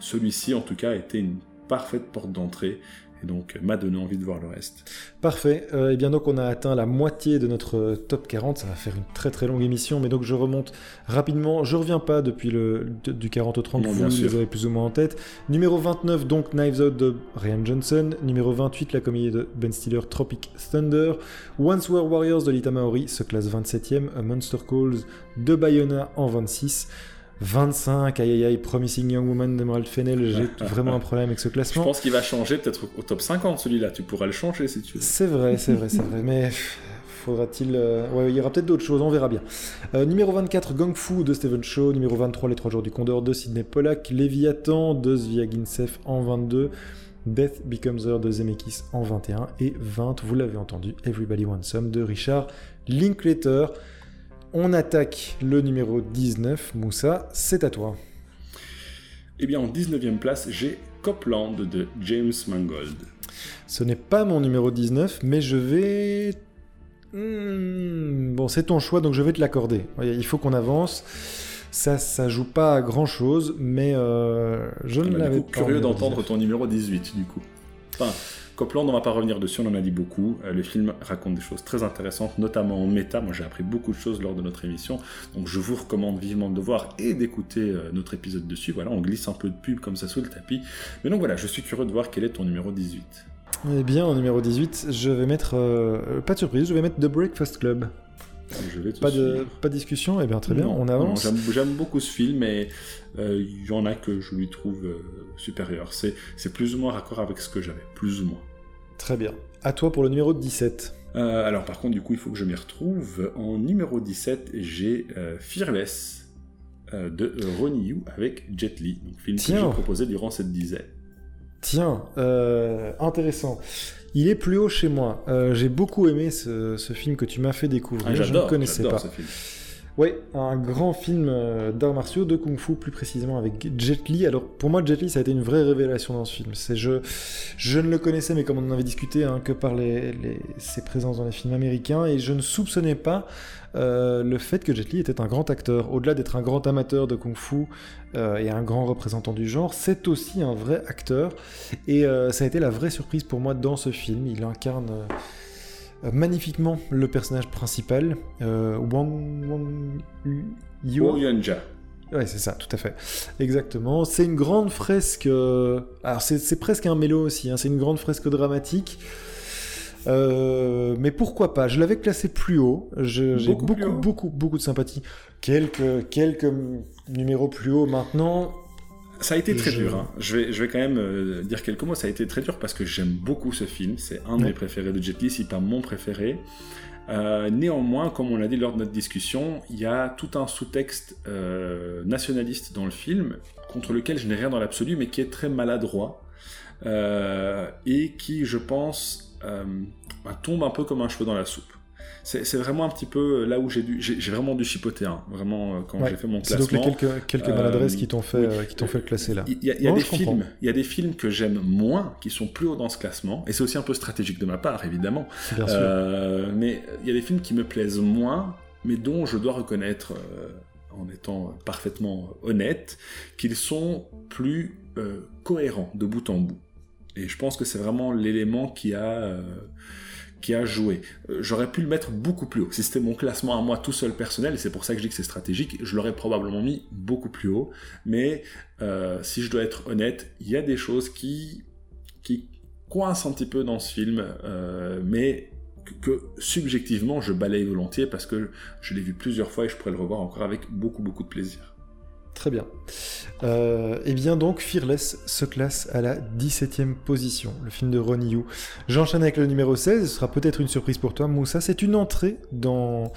celui-ci, en tout cas, était une parfaite porte d'entrée et donc m'a donné envie de voir le reste. Parfait. Euh, et bien donc on a atteint la moitié de notre top 40. Ça va faire une très très longue émission, mais donc je remonte rapidement. Je reviens pas depuis le du 40 au 30. Non, vous les avez plus ou moins en tête. Numéro 29 donc Knives Out de Ryan Johnson. Numéro 28 la comédie de Ben Stiller Tropic Thunder. Once Were Warriors de Lita Maori se classe 27e. A Monster Calls de Bayona en 26. 25, aïe aïe aïe, Promising Young Woman d'Emerald Fennel, j'ai vraiment un problème avec ce Je classement. pense qu'il va changer peut-être au top 50 celui-là. Tu pourras le changer si tu veux. C'est vrai, c'est vrai, c'est vrai, mais faudra-t-il... Euh... Ouais, il y aura peut-être d'autres choses, on verra bien. Euh, numéro 24, Gang Fu de Stephen Shaw. Numéro 23, Les Trois Jours du Condor de Sidney Pollack. Léviathan de Zviagintsev en 22. Death Becomes Her de Zemeckis en 21. Et 20, vous l'avez entendu, Everybody Wants Some de Richard Linklater. On attaque le numéro 19. Moussa, c'est à toi. Eh bien, en 19e place, j'ai Copland de James Mangold. Ce n'est pas mon numéro 19, mais je vais Hmm, bon, c'est ton choix, donc je vais te l'accorder. Il faut qu'on avance. Ça, ça joue pas à grand chose, mais euh, je ne l'avais pas. Curieux d'entendre ton numéro 18, du coup. Enfin, Copland, on va pas revenir dessus, on en a dit beaucoup. Euh, le film raconte des choses très intéressantes, notamment en méta. Moi, j'ai appris beaucoup de choses lors de notre émission, donc je vous recommande vivement de voir et d'écouter euh, notre épisode dessus. Voilà, on glisse un peu de pub comme ça sous le tapis. Mais donc voilà, je suis curieux de voir quel est ton numéro 18. Eh bien, en numéro 18, je vais mettre, pas de surprise, je vais mettre The Breakfast Club pas, de, pas de discussion Eh bien, très bien, on avance. J'aime beaucoup ce film, et euh, il y en a que je lui trouve euh, supérieur. C'est plus ou moins raccord avec ce que j'avais, plus ou moins. Très bien. À toi pour le numéro 17. Euh, alors, par contre, du coup, il faut que je m'y retrouve. En numéro 17, j'ai Fearless de Ronnie Yu avec Jet Li, donc film que j'ai proposé durant cette dizaine. Tiens, intéressant. Il est plus haut chez moi. Euh, j'ai beaucoup aimé ce, film que tu m'as fait découvrir. Ah, je ne connaissais pas. Ce film. Oui, un grand film euh, d'arts martiaux, de kung-fu plus précisément avec Jet Li. Alors pour moi, Jet Li, ça a été une vraie révélation dans ce film. C'est je, je ne le connaissais, mais comme on en avait discuté, hein, que par les, ses présences dans les films américains, et je ne soupçonnais pas euh, le fait que Jet Li était un grand acteur. Au-delà d'être un grand amateur de kung-fu euh, et un grand représentant du genre, c'est aussi un vrai acteur. Et ça a été la vraie surprise pour moi dans ce film. Il incarne magnifiquement le personnage principal, euh, Wang, Wang Yu. Yanja. Ouais, c'est ça, tout à fait. Exactement. C'est une grande fresque. Euh, alors, c'est presque un mélo aussi. Hein. C'est une grande fresque dramatique. mais pourquoi pas? Je l'avais classé plus haut. J'ai beaucoup, beaucoup, beaucoup, de sympathie. Quelques, quelques numéros plus haut maintenant. Ça a été très dur. Hein. Je, vais, je vais quand même euh, dire quelques mots. Ça a été très dur parce que j'aime beaucoup ce film. C'est un de mes préférés de Jet Li, si pas mon préféré. Euh, néanmoins, comme on l'a dit lors de notre discussion, il y a tout un sous-texte euh, nationaliste dans le film, contre lequel je n'ai rien dans l'absolu, mais qui est très maladroit, et qui, je pense, bah, tombe un peu comme un cheveu dans la soupe c'est vraiment un petit peu là où j'ai dû, j'ai vraiment dû chipoter, hein, vraiment euh, quand j'ai fait mon classement. C'est donc les quelques, quelques euh, maladresses qui t'ont fait, euh, qui t'ont fait classer là. Il y a, des films, il y a des films que j'aime moins, qui sont plus hauts dans ce classement, et c'est aussi un peu stratégique de ma part, évidemment. Bien sûr. mais il y a des films qui me plaisent moins, mais dont je dois reconnaître, en étant parfaitement honnête, qu'ils sont plus cohérents de bout en bout. Et je pense que c'est vraiment l'élément qui a qui a joué. Euh, j'aurais pu le mettre beaucoup plus haut. Si c'était mon classement à moi tout seul personnel, et c'est pour ça que je dis que c'est stratégique, je l'aurais probablement mis beaucoup plus haut. Mais euh, si je dois être honnête, il y a des choses qui, qui coincent un petit peu dans ce film, euh, mais que, subjectivement je balaye volontiers parce que je l'ai vu plusieurs fois et je pourrais le revoir encore avec beaucoup beaucoup de plaisir. Très bien. Euh, et bien donc, Fearless se classe à la 17e position, le film de Ronnie Yu. J'enchaîne avec le numéro 16, ce sera peut-être une surprise pour toi, Moussa. C'est une entrée dans,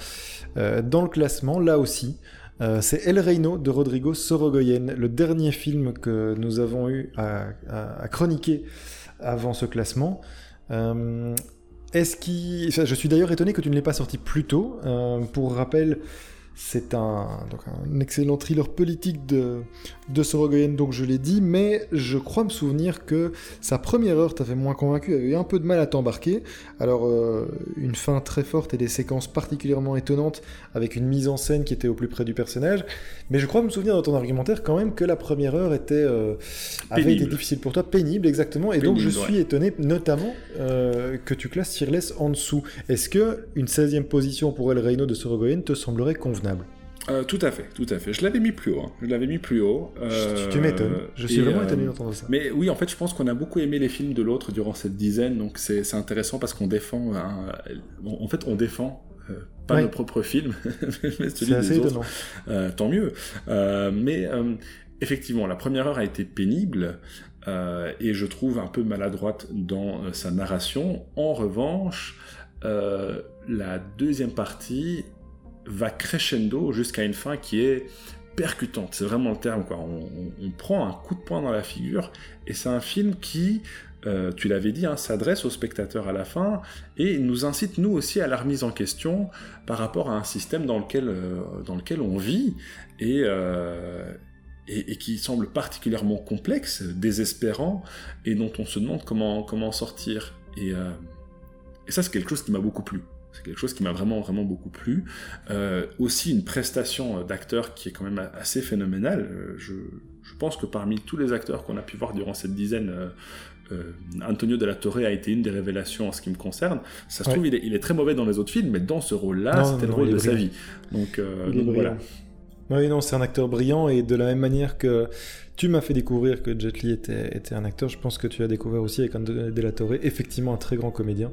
euh, dans le classement, là aussi. Euh, c'est El Reino de Rodrigo Sorogoyen, le dernier film que nous avons eu à, chroniquer avant ce classement. Est-ce qui... je suis d'ailleurs étonné que tu ne l'aies pas sorti plus tôt. pour rappel, c'est un, un excellent thriller politique de, de Sorogoyen, donc je l'ai dit, mais je crois me souvenir que sa première heure t'avait moins convaincu, avait eu un peu de mal à t'embarquer. Alors, euh, une fin très forte et des séquences particulièrement étonnantes avec une mise en scène qui était au plus près du personnage, mais je crois me souvenir dans ton argumentaire quand même que la première heure était, euh, avait été difficile pour toi, pénible exactement, et donc je suis étonné notamment euh, que tu classes Fearless en dessous. Est-ce que une 16e position pour El Reino de Sorogoyen te semblerait convenable? Euh, tout à fait, tout à fait. Je l'avais mis plus haut. Hein. Je l'avais mis plus haut. Euh, tu m'étonnes. Je suis vraiment étonné euh, d'entendre ça. Mais oui, en fait, je pense qu'on a beaucoup aimé les films de l'autre durant cette dizaine, donc c'est intéressant parce qu'on défend. en fait, on défend pas nos propres films, mais celui des autres. tant mieux. mais effectivement, la première heure a été pénible. et je trouve un peu maladroite dans sa narration. En revanche, la deuxième partie va crescendo jusqu'à une fin qui est percutante, c'est vraiment le terme. On, prend un coup de poing dans la figure et c'est un film qui, euh, tu l'avais dit, hein, s'adresse aux spectateurs à la fin et nous incite nous aussi à la remise en question par rapport à un système dans lequel, euh, dans lequel on vit euh, et, et, qui semble particulièrement complexe, désespérant et dont on se demande comment, comment sortir. Et, et ça c'est quelque chose qui m'a beaucoup plu C'est quelque chose qui m'a vraiment, vraiment beaucoup plu. Euh, aussi une prestation d'acteur qui est quand même assez phénoménale. Je, je, pense que parmi tous les acteurs qu'on a pu voir durant cette dizaine, euh, Antonio de la Torre a été une des révélations en ce qui me concerne. Ça se trouve, il est, il est, très mauvais dans les autres films, mais dans ce rôle-là, c'était le rôle de sa vie. Donc, donc voilà. Oui, non, c'est un acteur brillant et de la même manière que tu m'as fait découvrir que Jet Li était, était, un acteur. Je pense que tu as découvert aussi avec Antonio De La Torre, effectivement un très grand comédien,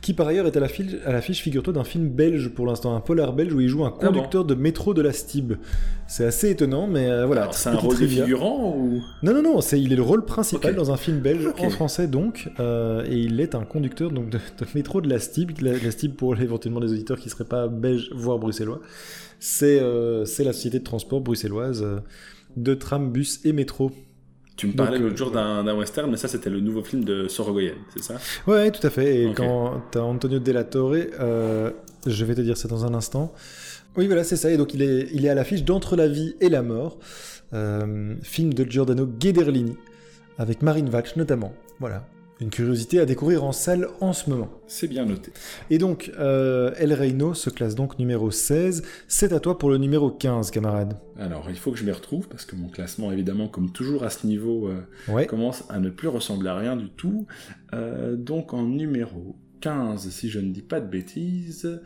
qui par ailleurs est à l'affiche, figure-toi, d'un film belge pour l'instant, un polar belge où il joue un ah conducteur de métro de la Stib. C'est assez étonnant, mais euh, voilà. C'est un rôle figurant ou? Non, non, non, c'est, il est le rôle principal dans un film belge, en français donc, euh, et il est un conducteur donc, de, métro de la Stib. La, Stib pour éventuellement les auditeurs qui ne seraient pas belges, voire bruxellois. C'est, euh, c'est la société de transport bruxelloise de tram, bus et métro. Tu me parlais l'autre jour euh, d'un western, mais ça c'était le nouveau film de Sorogoyen, c'est ça? Ouais, tout à fait. Et quand tu as Antonio De La Torre, euh, je vais te dire ça dans un instant. Oui, voilà, c'est ça. Et donc il est, il est à l'affiche d'Entre la vie et la mort, euh, film de Giordano Ghederlini, avec Marine Vatch notamment. Voilà. Une curiosité à découvrir en salle en ce moment. C'est bien noté. Et donc, euh, El Reino se classe donc numéro 16. C'est à toi pour le numéro 15, camarade. Alors, il faut que je m'y retrouve, parce que mon classement, évidemment, comme toujours à ce niveau, euh, commence à ne plus ressembler à rien du tout. Euh, donc, en numéro 15, si je ne dis pas de bêtises,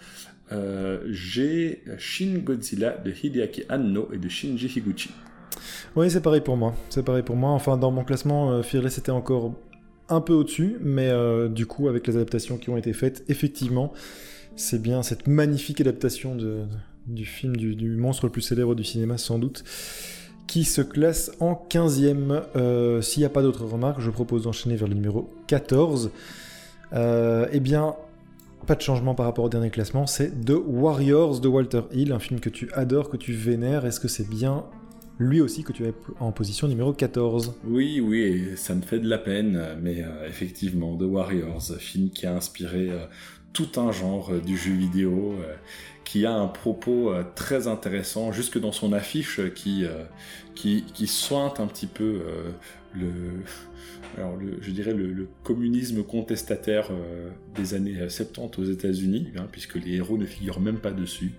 j'ai Shin Godzilla de Hideaki Anno et de Shinji Higuchi. Oui, c'est pareil pour moi. C'est pareil pour moi. Enfin, dans mon classement, Fearless était encore un peu au-dessus, mais euh, du coup, avec les adaptations qui ont été faites, effectivement, c'est bien cette magnifique adaptation du film du, monstre le plus célèbre du cinéma, sans doute, qui se classe en 15e. Euh, s'il n'y a pas d'autres remarques, je propose d'enchaîner vers le numéro 14. Euh, eh bien, pas de changement par rapport au dernier classement, c'est The Warriors de Walter Hill, un film que tu adores, que tu vénères. Est-ce que c'est bien lui aussi que tu es en position numéro 14. Oui, oui, ça me fait de la peine, mais euh, effectivement, The Warriors, film qui a inspiré euh, tout un genre euh, du jeu vidéo, qui a un propos très intéressant, jusque dans son affiche, qui, qui, sointe un petit peu le, je dirais le, communisme contestataire des années 70 aux États-Unis, hein, puisque les héros ne figurent même pas dessus.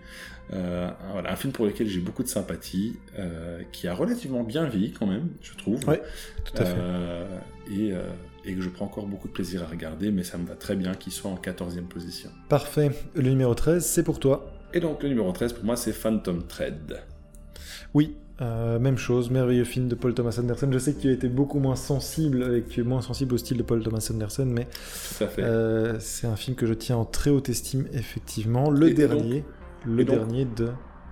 Euh, voilà, un film pour lequel j'ai beaucoup de sympathie, euh, qui a relativement bien vieilli quand même, je trouve. Oui, tout à fait. Euh, et, et, que je prends encore beaucoup de plaisir à regarder, mais ça me va très bien qu'il soit en 14e position. Parfait. Le numéro 13, c'est pour toi. Et donc le numéro 13 pour moi, c'est Phantom Thread. Oui, même chose, merveilleux film de Paul Thomas Anderson. Je sais que tu as été beaucoup moins sensible et que tu es moins sensible au style de Paul Thomas Anderson, mais c'est un film que je tiens en très haute estime, effectivement. Le dernier le dernier de.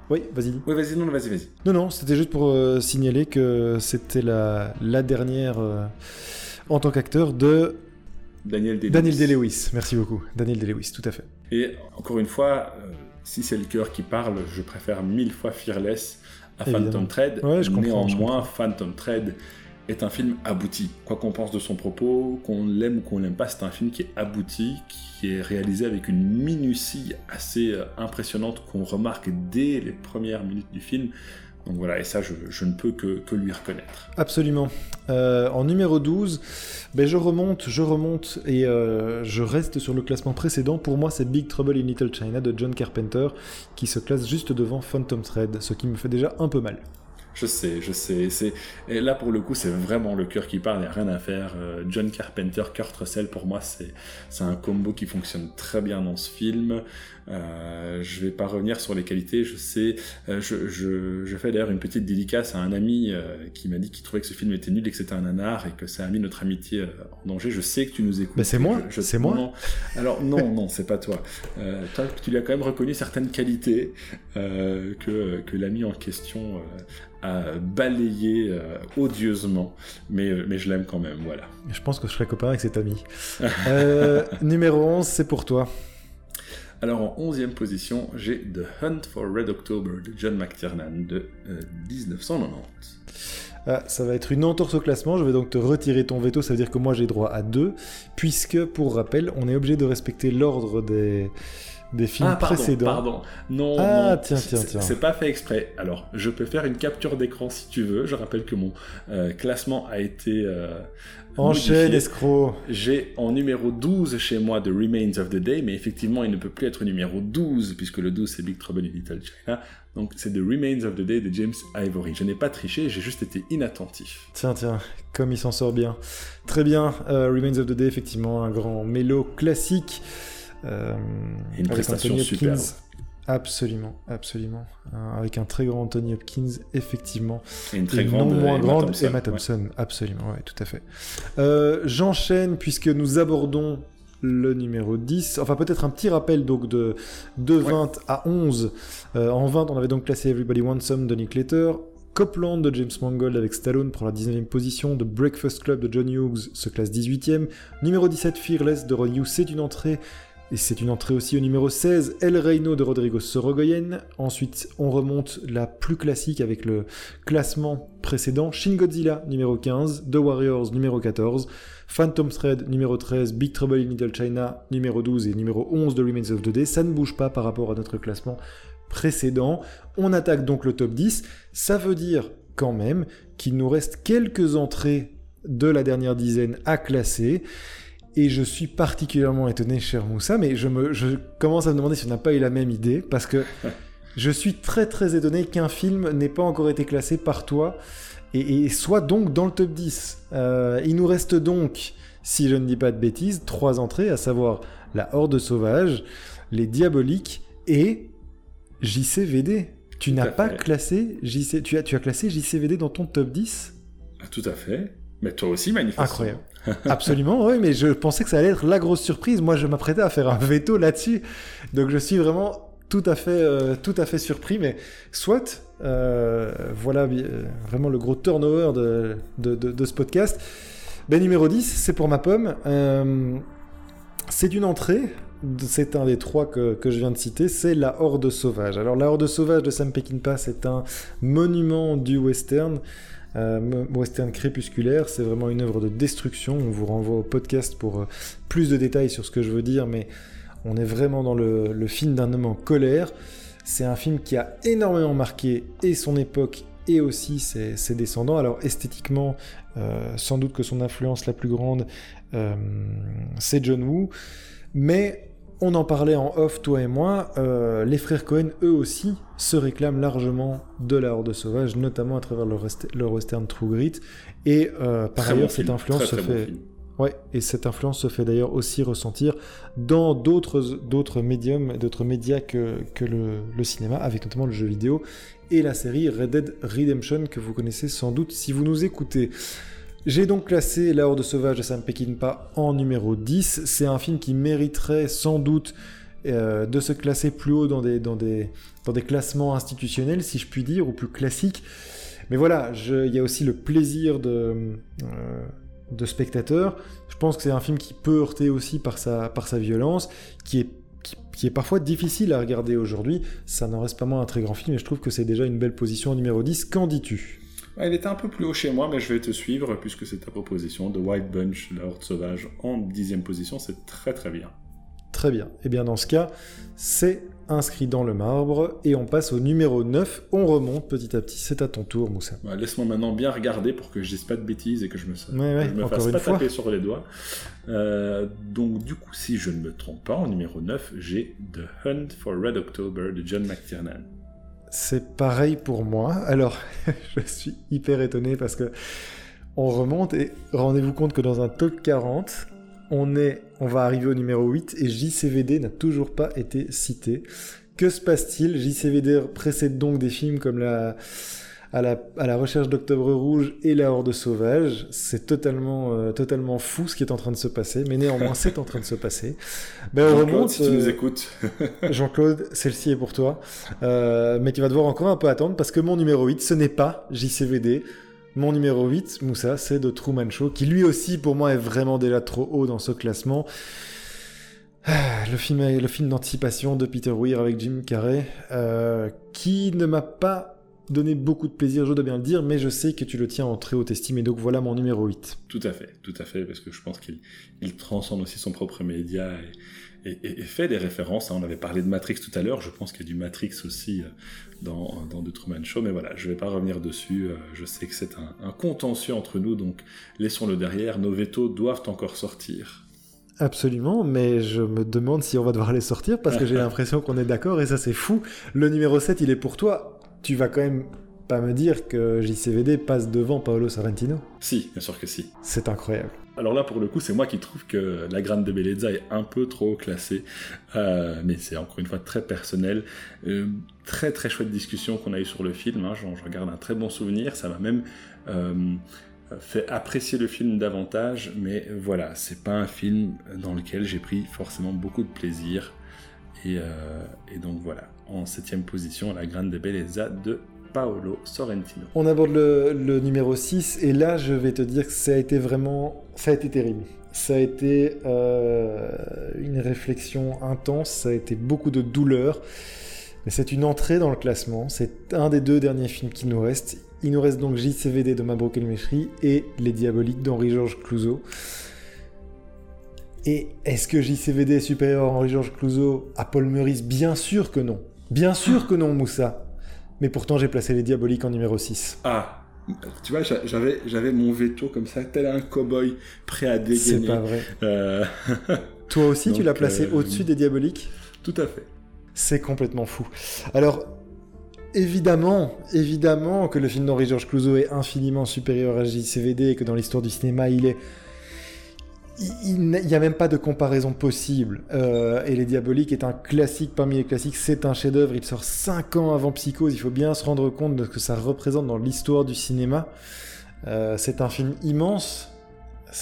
Oui, vas-y. Oui, vas-y, non, vas-y, vas-y. Non, non, c'était juste pour euh, signaler que c'était la, la dernière euh, en tant qu'acteur de. Daniel Day-Lewis. Daniel Day-Lewis, merci beaucoup. Daniel Day-Lewis, tout à fait. Et encore une fois, euh, si c'est le cœur qui parle, je préfère mille fois Fearless à Phantom Thread. Ouais, je comprends, Néanmoins, Phantom Thread est un film abouti. Quoi qu'on pense de son propos, qu'on l'aime ou qu'on l'aime pas, c'est un film qui est abouti, qui est réalisé avec une minutie assez euh, impressionnante qu'on remarque dès les premières minutes du film. Donc voilà, et ça, je, ne peux que, lui reconnaître. Absolument. Euh, en numéro 12, ben je remonte, je remonte et euh, je reste sur le classement précédent. Pour moi, c'est Big Trouble in Little China de John Carpenter qui se classe juste devant Phantom Thread, ce qui me fait déjà un peu mal. Je sais, je sais. C'est... Et là, pour le coup, c'est vraiment le cœur qui parle, il n'y a rien à faire. Euh, John Carpenter, Kurt Russell, pour moi, c'est, c'est un combo qui fonctionne très bien dans ce film. Euh, je vais pas revenir sur les qualités, je sais. Euh, je, je, je, fais d'ailleurs une petite dédicace à un ami euh, qui m'a dit qu'il trouvait que ce film était nul et que c'était un nanar et que ça a mis notre amitié en danger. Je sais que tu nous écoutes. Mais c'est moi, je, c'est moi. Alors non, non, c'est pas toi. toi, tu lui as quand même reconnu certaines qualités que, que l'ami en question a balayé odieusement, mais, mais je l'aime quand même, voilà. Je pense que je serais copain avec cet ami. numéro 11, c'est pour toi. Alors en 11e position, j'ai The Hunt for Red October de John McTiernan de 1990. Euh, ah, ça va être une entorse au classement, je vais donc te retirer ton veto, ça veut dire que moi j'ai droit à deux, puisque pour rappel, on est obligé de respecter l'ordre des, des films ah, pardon, précédents. Pardon, non, Ah, non, tiens, c'est- tiens, c'est- tiens. C'est pas fait exprès. Alors, je peux faire une capture d'écran si tu veux. Je rappelle que mon euh, classement a été euh, Enchaîne, escroc. J'ai en numéro 12 chez moi The Remains of the Day, mais effectivement, il ne peut plus être numéro 12, puisque le 12 c'est Big Trouble in Little China. Donc c'est The Remains of the Day de James Ivory. Je n'ai pas triché, j'ai juste été inattentif. Tiens, tiens, comme il s'en sort bien. Très bien, euh, Remains of the Day, effectivement, un grand mélo classique. Euh, Et une avec prestation. Hopkins. Absolument, absolument. Euh, avec un très grand Anthony Hopkins, effectivement. Et une très Et grande non moins Emma grande Thompson, Emma ouais. Thompson. Absolument, ouais, tout à fait. Euh, J'enchaîne puisque nous abordons le numéro 10. Enfin, peut-être un petit rappel donc de, de 20 à 11. Euh, en 20, on avait donc classé Everybody Wants Some de Nick Letter. Copland de James Mangold avec Stallone pour la 19e position. The Breakfast Club de John Hughes se classe 18e. Numéro 17, Fearless de Ron Hughes, c'est une entrée. Et c'est une entrée aussi au numéro 16, El Reino de Rodrigo Sorogoyen. Ensuite, on remonte la plus classique avec le classement précédent. Shin Godzilla, numéro 15. The Warriors, numéro 14. Phantom Thread, numéro 13. Big Trouble in Little China, numéro 12. Et numéro 11 de Remains of the Day. Ça ne bouge pas par rapport à notre classement précédent. On attaque donc le top 10. Ça veut dire quand même qu'il nous reste quelques entrées de la dernière dizaine à classer. Et je suis particulièrement étonné, cher Moussa, mais je, me, je commence à me demander si on n'a pas eu la même idée, parce que je suis très très étonné qu'un film n'ait pas encore été classé par toi et, et soit donc dans le top 10. Euh, il nous reste donc, si je ne dis pas de bêtises, trois entrées, à savoir La Horde Sauvage, Les Diaboliques et JCVD. Tu n'as pas fait. classé JC, tu as, tu as classé JCVD dans ton top 10 Ah, Tout à fait. Mais toi aussi, manifestement. Incroyable. Absolument, oui, mais je pensais que ça allait être la grosse surprise. Moi, je m'apprêtais à faire un veto là-dessus. Donc, je suis vraiment tout à fait, euh, tout à fait surpris. Mais soit, euh, voilà euh, vraiment le gros turnover de, de, de- de ce podcast. Ben, numéro 10, c'est pour ma pomme. C'est une entrée. C'est un des trois que, que je viens de citer, c'est La Horde Sauvage. Alors, La Horde Sauvage de Sam Peckinpah, c'est un monument du western. Euh, western crépusculaire, c'est vraiment une œuvre de destruction. On vous renvoie au podcast pour euh, plus de détails sur ce que je veux dire, mais on est vraiment dans le, film d'un homme en colère. C'est un film qui a énormément marqué et son époque et aussi ses, descendants. Alors esthétiquement, euh, sans doute que son influence la plus grande, c'est John Woo, mais on en parlait en off, toi et moi, euh, les frères Cohen, eux aussi, se réclament largement de la Horde Sauvage, notamment à travers leur, western True Grit. Et euh, par Très ailleurs, bon cette film. influence Très, se très fait... Ouais, et cette influence se fait d'ailleurs aussi ressentir dans d'autres d'autres médiums, d'autres médias que, que le, le cinéma, avec notamment le jeu vidéo et la série Red Dead Redemption que vous connaissez sans doute si vous nous écoutez. J'ai donc classé La Horde Sauvage de Sam Peckinpah en numéro 10. C'est un film qui mériterait sans doute euh, de se classer plus haut dans des, classements institutionnels, si je puis dire, ou plus classiques. Mais voilà, il y a aussi le plaisir de, euh, de spectateur. Je pense que c'est un film qui peut heurter aussi par sa, violence, qui est, qui, est parfois difficile à regarder aujourd'hui. Ça n'en reste pas moins un très grand film et je trouve que c'est déjà une belle position au numéro 10. Qu'en dis-tu? Il était un peu plus haut chez moi, mais je vais te suivre puisque c'est ta proposition. The White Bunch, la Horde Sauvage, en dixième position, c'est très très bien. Très bien. Et bien dans ce cas, c'est inscrit dans le marbre et on passe au numéro 9. On remonte petit à petit. C'est à ton tour, Moussa. Laisse-moi maintenant bien regarder pour que je dise pas de bêtises et que je me, Ouais, ouais, que je me fasse pas fois. taper sur les doigts. Euh, donc du coup, si je ne me trompe pas, en numéro 9, j'ai The Hunt for Red October de John McTiernan. C'est pareil pour moi. Alors, je suis hyper étonné parce que on remonte et rendez-vous compte que dans un top 40, on est, on va arriver au numéro 8 et JCVD n'a toujours pas été cité. Que se passe-t-il? JCVD précède donc des films comme la à la, à la recherche d'Octobre Rouge et la Horde Sauvage. C'est totalement, euh, totalement fou ce qui est en train de se passer, mais néanmoins c'est en train de se passer. Ben, on Jean-Claude, remonte. si tu nous euh, écoutes. Jean-Claude, celle-ci est pour toi. Euh, mais tu vas devoir encore un peu attendre parce que mon numéro 8, ce n'est pas JCVD. Mon numéro 8, Moussa, c'est de Truman Show, qui lui aussi, pour moi, est vraiment déjà trop haut dans ce classement. Ah, Le film, le film d'anticipation de Peter Weir avec Jim Carrey, euh, qui ne m'a pas donné beaucoup de plaisir, je dois bien le dire, mais je sais que tu le tiens en très haute estime, et donc voilà mon numéro 8. Tout à fait, tout à fait, parce que je pense qu'il il transcende aussi son propre média et, et, fait des références. Hein. On avait parlé de Matrix tout à l'heure, je pense qu'il y a du Matrix aussi euh, dans, dans The Truman Show, mais voilà, je ne vais pas revenir dessus. Euh, je sais que c'est un, un contentieux entre nous, donc laissons-le derrière. Nos vétos doivent encore sortir. Absolument, mais je me demande si on va devoir les sortir parce que j'ai l'impression qu'on est d'accord et ça c'est fou. Le numéro 7, il est pour toi. Tu vas quand même pas me dire que JCVD passe devant Paolo Sorrentino Si, bien sûr que si. C'est incroyable. Alors là, pour le coup, c'est moi qui trouve que La Grande de Bellezza est un peu trop classée, euh, mais c'est encore une fois très personnel. Euh, très très chouette discussion qu'on a eue sur le film, hein. je regarde un très bon souvenir, ça m'a même euh, fait apprécier le film davantage, mais voilà, c'est pas un film dans lequel j'ai pris forcément beaucoup de plaisir. Et, et donc voilà, en septième position, La Grande de Bellezza de Paolo Sorrentino. On aborde le, numéro 6 et là je vais te dire que ça a été vraiment, ça a été terrible. Ça a été euh, une réflexion intense, ça a été beaucoup de douleur. Mais c'est une entrée dans le classement, c'est un des deux derniers films qui nous restent. Il nous reste donc JCVD de Mabrouk El et Les Diaboliques d'Henri-Georges Clouzot. Et est-ce que JCVD est supérieur à Henri-Georges Clouzot à Paul Meurice Bien sûr que non. Bien sûr que non, Moussa mais pourtant j'ai placé les diaboliques en numéro 6. Ah, tu vois, j'avais, j'avais mon veto comme ça, tel un cow-boy prêt à dégainer. C'est pas vrai. Euh, Toi aussi, tu l'as placé euh, au-dessus des diaboliques? Tout à fait. C'est complètement fou. Alors, évidemment, évidemment que le film d'Henri-Georges Clouzot est infiniment supérieur à JCVD et que dans l'histoire du cinéma, il est il n'y a même pas de comparaison possible. Euh, et Les Diaboliques est un classique parmi les classiques. C'est un chef-d'œuvre. Il sort 5 ans avant Psychose. Il faut bien se rendre compte de ce que ça représente dans l'histoire du cinéma. Euh, c'est un film immense.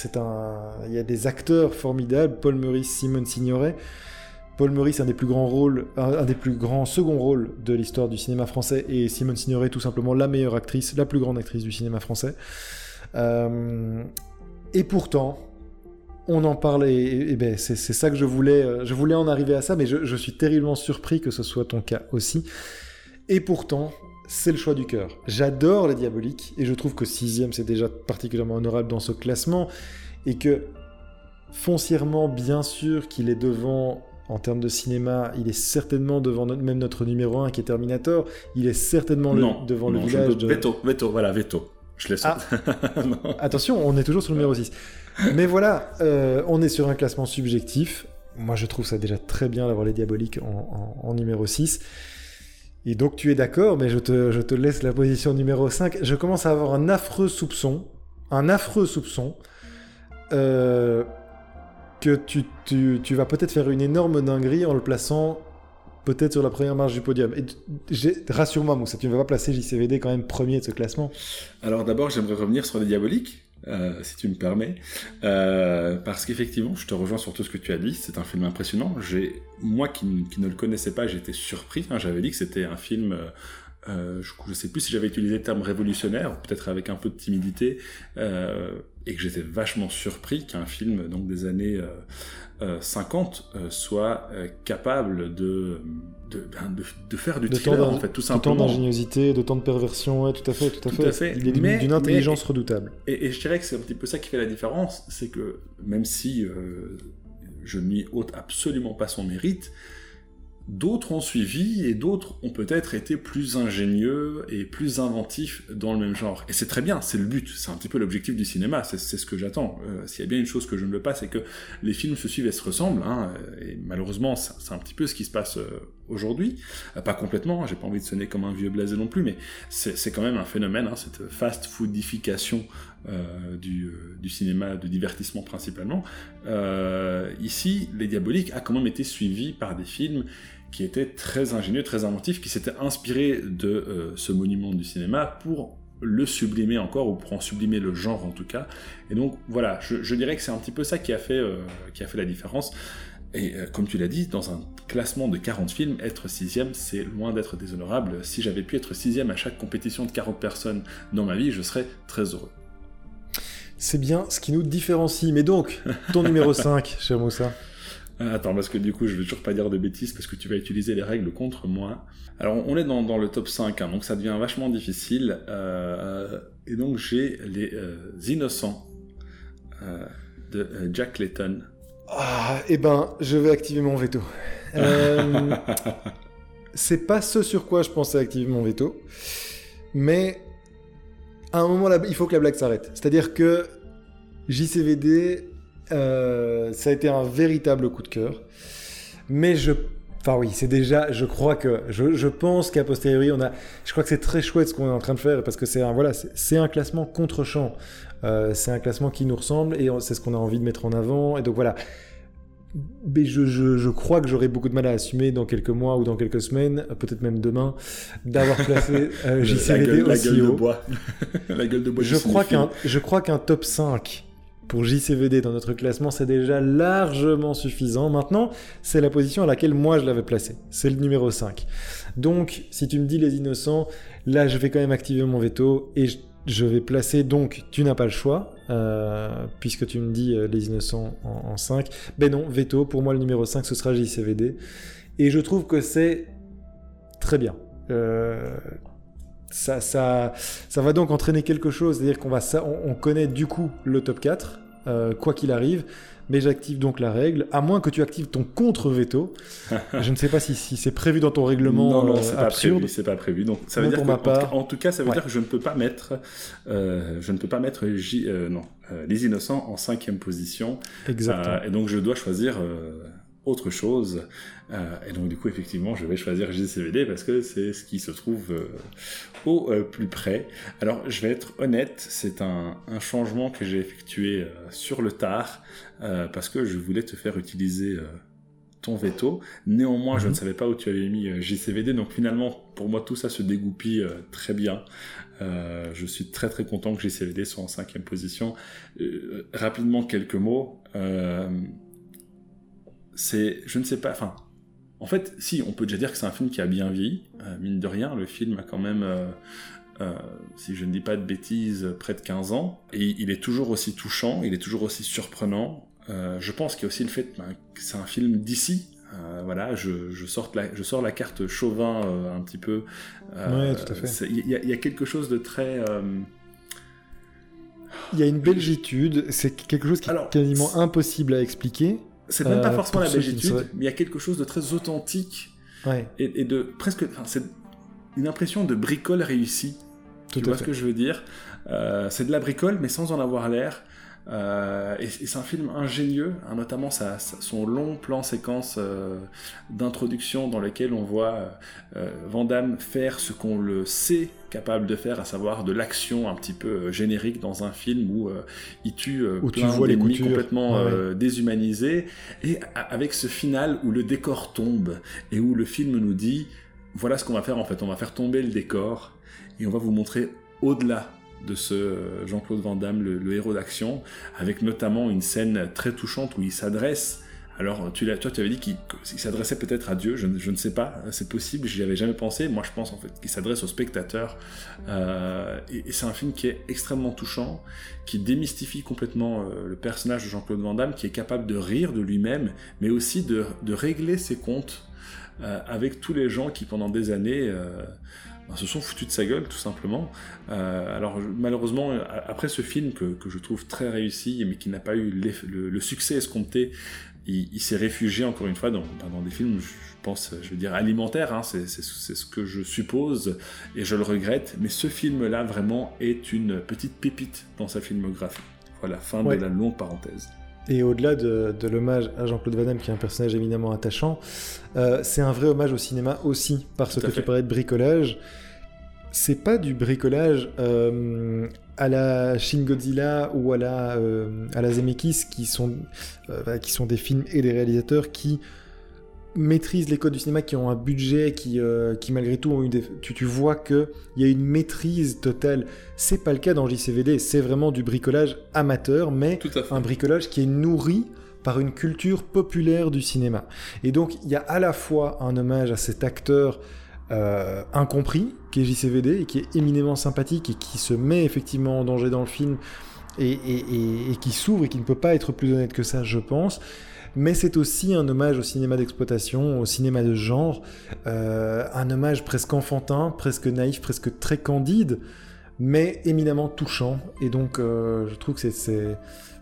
Il y a des acteurs formidables. Paul Meurice, Simone Signoret. Paul Meurice, un des plus grands rôles, un, des plus grands second rôles de l'histoire du cinéma français, et Simone Signoret, tout simplement la meilleure actrice, la plus grande actrice du cinéma français. Euh, et pourtant, on en parle et, ben c'est ça que je voulais. Euh, je voulais en arriver à ça, mais je, suis terriblement surpris que ce soit ton cas aussi. Et pourtant, c'est le choix du cœur. J'adore les diaboliques et je trouve que sixième c'est déjà particulièrement honorable dans ce classement et que foncièrement, bien sûr, qu'il est devant en termes de cinéma, il est certainement devant même notre numéro 1 qui est Terminator. Il est certainement devant le village de. Veto, veto, voilà, veto. Je laisse. Ah. Attention, on est toujours sur le numéro 6. Mais voilà, euh, on est sur un classement subjectif. Moi, je trouve ça déjà très bien d'avoir les diaboliques en, numéro 6. Et donc, tu es d'accord, mais je te, laisse la position numéro 5. Je commence à avoir un affreux soupçon. Un affreux soupçon. Euh, que tu, vas peut-être faire une énorme dinguerie en le plaçant peut-être sur la première marche du podium. Rassure-moi, Moussa, tu ne vas pas placer JCVD quand même premier de ce classement Alors d'abord, j'aimerais revenir sur les diaboliques. Euh, si tu me permets, euh, parce qu'effectivement, je te rejoins sur tout ce que tu as dit. C'est un film impressionnant. Moi qui, ne le connaissais pas, j'étais surpris. Hein. J'avais dit que c'était un film. Euh, je ne sais plus si j'avais utilisé le terme révolutionnaire, peut-être avec un peu de timidité, et que j'étais vachement surpris qu'un film donc des années 50 euh, euh, soit capable de ben, de, de, faire du thriller, en fait, tout simplement. De tant d'ingéniosité, de tant de perversion, ouais, tout à fait, tout à, fait. Il est d'une intelligence redoutable. Et, je dirais que c'est un petit peu ça qui fait la différence, c'est que même si je ne lui ôte absolument pas son mérite, D'autres ont suivi et d'autres ont peut-être été plus ingénieux et plus inventifs dans le même genre. Et c'est très bien, c'est le but, c'est un petit peu l'objectif du cinéma, c'est ce que j'attends. Euh, S'il y a bien une chose que je ne veux pas, c'est que les films se suivent et se ressemblent, hein, et malheureusement c'est un petit peu ce qui se passe euh, aujourd'hui. Euh, pas complètement, j'ai pas envie de sonner comme un vieux blasé non plus, mais c'est quand même un phénomène, hein, cette fast-foodification euh, du, euh, du, cinéma de divertissement principalement. Ici, Les Diaboliques a quand même été suivi par des films qui était très ingénieux, très inventif, qui s'était inspiré de ce monument du cinéma pour le sublimer encore, ou pour en sublimer le genre en tout cas. Et donc voilà, je, dirais que c'est un petit peu ça qui a fait, qui a fait la différence. Et euh, comme tu l'as dit, dans un classement de 40 films, être sixième, c'est loin d'être déshonorable. Si j'avais pu être sixième à chaque compétition de 40 personnes dans ma vie, je serais très heureux. C'est bien ce qui nous différencie. Mais donc, ton numéro 5, cher Moussa Ah, attends, parce que du coup, je vais toujours pas dire de bêtises parce que tu vas utiliser les règles contre moi. Alors, on est dans, dans le top 5, hein, donc ça devient vachement difficile. Euh, et donc, j'ai les euh, Innocents euh, de euh, Jack Layton. Ah, eh ben, je vais activer mon veto. Euh, c'est pas ce sur quoi je pensais activer mon veto, mais à un moment, là, il faut que la blague s'arrête. C'est-à-dire que JCVD, euh, ça a été un véritable coup de cœur, mais je Enfin oui, c'est déjà, je crois que, je, je pense qu'à posteriori, on a, je crois que c'est très chouette ce qu'on est en train de faire parce que c'est un, voilà, c'est- un classement contre champ. Euh, c'est un classement qui nous ressemble et c'est ce qu'on a envie de mettre en avant. Et donc voilà. Mais je, je, je crois que j'aurai beaucoup de mal à assumer dans quelques mois ou dans quelques semaines, euh, peut-être même demain, d'avoir placé euh, la, JCVD gueule, la aussi de haut. bois. la gueule de bois. Je crois qu'un je crois qu'un top 5 pour JCVD dans notre classement, c'est déjà largement suffisant. Maintenant, c'est la position à laquelle moi je l'avais placé. C'est le numéro 5. Donc, si tu me dis les innocents, là je vais quand même activer mon veto et je, je vais placer donc tu n'as pas le choix euh, puisque tu me dis euh, les innocents en, en 5. Ben non, veto, pour moi le numéro 5 ce sera JCVD. Et je trouve que c'est très bien. Euh, ça, ça, ça va donc entraîner quelque chose, c'est-à-dire qu'on va, ça, on, on connaît du coup le top 4, euh, quoi qu'il arrive, mais j'active donc la règle, à moins que tu actives ton contre-veto. je ne sais pas si, si c'est prévu dans ton règlement Non, non, euh, c'est pas prévu, c'est pas prévu. Donc ça veut dire pour que, ma part- en, tout cas, ça veut Ouais. dire que je ne peux pas mettre, euh, je ne peux pas mettre J, euh, non, euh, les innocents en cinquième position. Exactement. Euh, et donc je dois choisir euh, autre chose. Euh, et donc du coup, effectivement, je vais choisir JCVD parce que c'est ce qui se trouve euh, au euh, plus près. Alors, je vais être honnête, c'est un, un changement que j'ai effectué sur le tard parce que je voulais te faire utiliser ton veto. Néanmoins, je Mhm. ne savais pas où tu avais mis JCVD, donc finalement, pour moi, tout ça se dégoupille euh, très bien. Euh, je suis très très content que JCVD soit en cinquième position. Euh, rapidement, quelques mots. Euh, c'est, je ne sais pas, enfin, en fait, si, on peut déjà dire que c'est un film qui a bien vieilli. Euh, mine de rien, le film a quand même, euh, euh, si je ne dis pas de bêtises, près de 15 ans. Et il est toujours aussi touchant, il est toujours aussi surprenant. Euh, je pense qu'il y a aussi le fait ben, que c'est un film d'ici. Euh, voilà, je, je, sors la, je sors la carte chauvin euh, un petit peu. Ouais, tout à fait. Il y, a- il y a quelque chose de très... euh, Il y a une belgitude, c'est quelque chose qui Alors, est quasiment impossible à expliquer. C'est même pas Euh, forcément la belgitude, mais il y a quelque chose de très authentique Ouais, et, et de presque... Enfin, c'est une impression de bricole réussie. tout tu vois fait. ce que je veux dire? Euh, C'est de la bricole, mais sans en avoir l'air. Euh, et et c'est un film ingénieux, hein, notamment sa, sa- son long plan séquence euh, d'introduction dans lequel on voit euh, Van Damme faire ce qu'on le sait capable de faire, à savoir de l'action un petit peu euh, générique dans un film où euh, il tue euh, Où tu plein vois les complètement Ouais, euh, déshumanisés, et avec ce final où le décor tombe et où le film nous dit voilà ce qu'on va faire en fait, on va faire tomber le décor et on va vous montrer au-delà de ce euh, Jean-Claude Van Damme, le, héros d'action, avec notamment une scène très touchante où il s'adresse. Alors, tu toi, tu avais dit qu'il s'adressait peut-être à Dieu, je, ne- sais pas, c'est possible, j'y avais jamais pensé. Moi, je pense en fait qu'il s'adresse au spectateur. Euh, et c'est un film qui est extrêmement touchant, qui démystifie complètement euh, le personnage de Jean-Claude Van Damme, qui est capable de rire de lui-même, mais aussi de, régler ses comptes avec tous les gens qui, pendant des années, ben, se sont foutus de sa gueule, tout simplement. Euh, alors, malheureusement, après ce film que, que je trouve très réussi, mais qui n'a pas eu le, le succès escompté, il, il s'est réfugié encore une fois dans, dans des films, je pense, je veux dire, alimentaires, hein, c'est ce que je suppose, et je le regrette, mais ce film-là, vraiment, est une petite pépite dans sa filmographie. Voilà, fin Ouais. de la longue parenthèse. Et au-delà de, de l'hommage à Jean-Claude Van Damme, qui est un personnage éminemment attachant, euh, c'est un vrai hommage au cinéma aussi, parce que fait. tu parlais de bricolage. C'est pas du bricolage euh, à la Shin Godzilla ou à la, euh, à la Zemeckis, qui sont, euh, voilà, qui sont des films et des réalisateurs qui maîtrisent les codes du cinéma, qui ont un budget, qui, euh, qui malgré tout ont eu des... Tu, tu vois qu'il y a une maîtrise totale. C'est pas le cas dans JCVD, c'est vraiment du bricolage amateur, mais Tout à fait. un bricolage qui est nourri par une culture populaire du cinéma. Et donc, il y a à la fois un hommage à cet acteur euh, incompris, qui est JCVD, et qui est éminemment sympathique, et qui se met effectivement en danger dans le film, et, et- et- et qui s'ouvre, et qui ne peut pas être plus honnête que ça, je pense. Mais c'est aussi un hommage au cinéma d'exploitation, au cinéma de genre, euh, un hommage presque enfantin, presque naïf, presque très candide, mais éminemment touchant. Et donc, euh, je trouve que c'est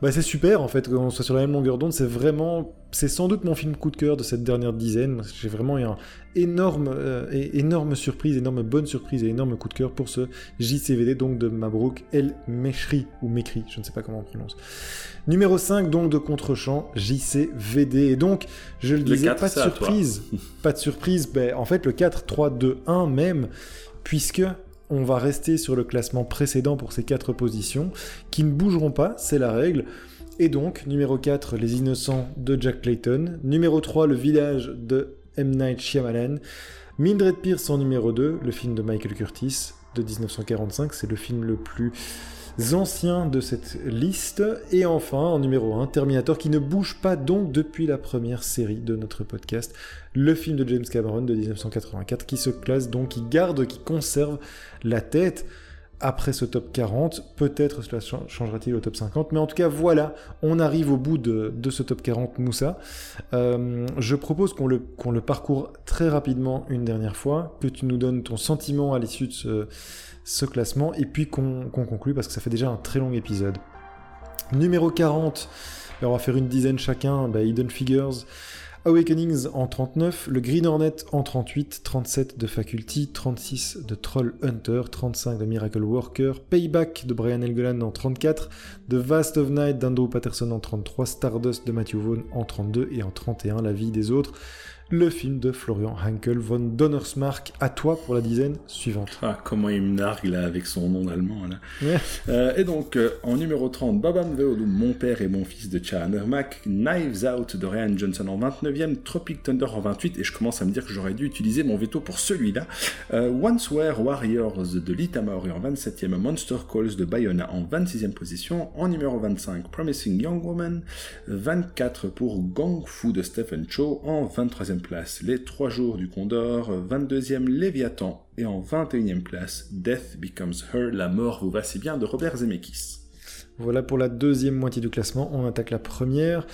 bah, c'est super en fait qu'on soit sur la même longueur d'onde. C'est vraiment, c'est sans doute mon film coup de cœur de cette dernière dizaine. J'ai vraiment eu un énorme, euh, énorme surprise, énorme bonne surprise et énorme coup de cœur pour ce JCVD donc de Mabrouk El Meshri ou Mekri, je ne sais pas comment on prononce. Numéro 5 donc de Contrechamp, JCVD. Et donc, je le, disais, pas de surprise. pas de surprise. Ben, en fait, le 4, 3, 2, 1 même, puisque on va rester sur le classement précédent pour ces quatre positions, qui ne bougeront pas, c'est la règle. Et donc, numéro 4, Les Innocents de Jack Clayton. Numéro 3, Le Village de M. Night Shyamalan. Mildred Pierce en numéro 2, le film de Michael Curtis de 1945. C'est le film le plus anciens de cette liste. Et enfin, en numéro 1, Terminator qui ne bouge pas donc depuis la première série de notre podcast, le film de James Cameron de 1984 qui se classe donc, qui garde, qui conserve la tête après ce top 40. Peut-être cela changera-t-il au top 50. Mais en tout cas, voilà, on arrive au bout de, ce top 40 Moussa. Euh, je propose qu'on le, qu'on parcourt très rapidement une dernière fois, que tu nous donnes ton sentiment à l'issue de ce classement et puis qu'on conclue parce que ça fait déjà un très long épisode. Numéro 40, on va faire une dizaine chacun, bah, Hidden Figures. Awakenings en 39, le Green Hornet en 38, 37 de Faculty, 36 de Troll Hunter, 35 de Miracle Worker, Payback de Brian Helgeland en 34, The Vast of Night d'Andrew Patterson en 33, Stardust de Matthew Vaughn en 32 et en 31 La vie des autres le film de Florian Hankel von Donnersmarck. À toi pour la dizaine suivante. Ah, comment il me nargue là avec son nom allemand là. Euh, et donc euh, en numéro 30, Babam Veodum, Mon père et mon fils de Chandler Mac, Knives Out de Ryan Johnson en 29e, Tropic Thunder en 28 et je commence à me dire que j'aurais dû utiliser mon veto pour celui-là. Euh, Once Were Warriors de Lita Maori en 27e, Monster Calls de Bayona en 26e position, en numéro 25, Promising Young Woman, 24 pour Gong Fu de Stephen Chow en 23e place, Les Trois Jours du Condor, 22e Léviathan, et en 21e place, Death Becomes Her, La mort vous va si bien de Robert Zemeckis. Voilà pour la deuxième moitié du classement, on attaque la première.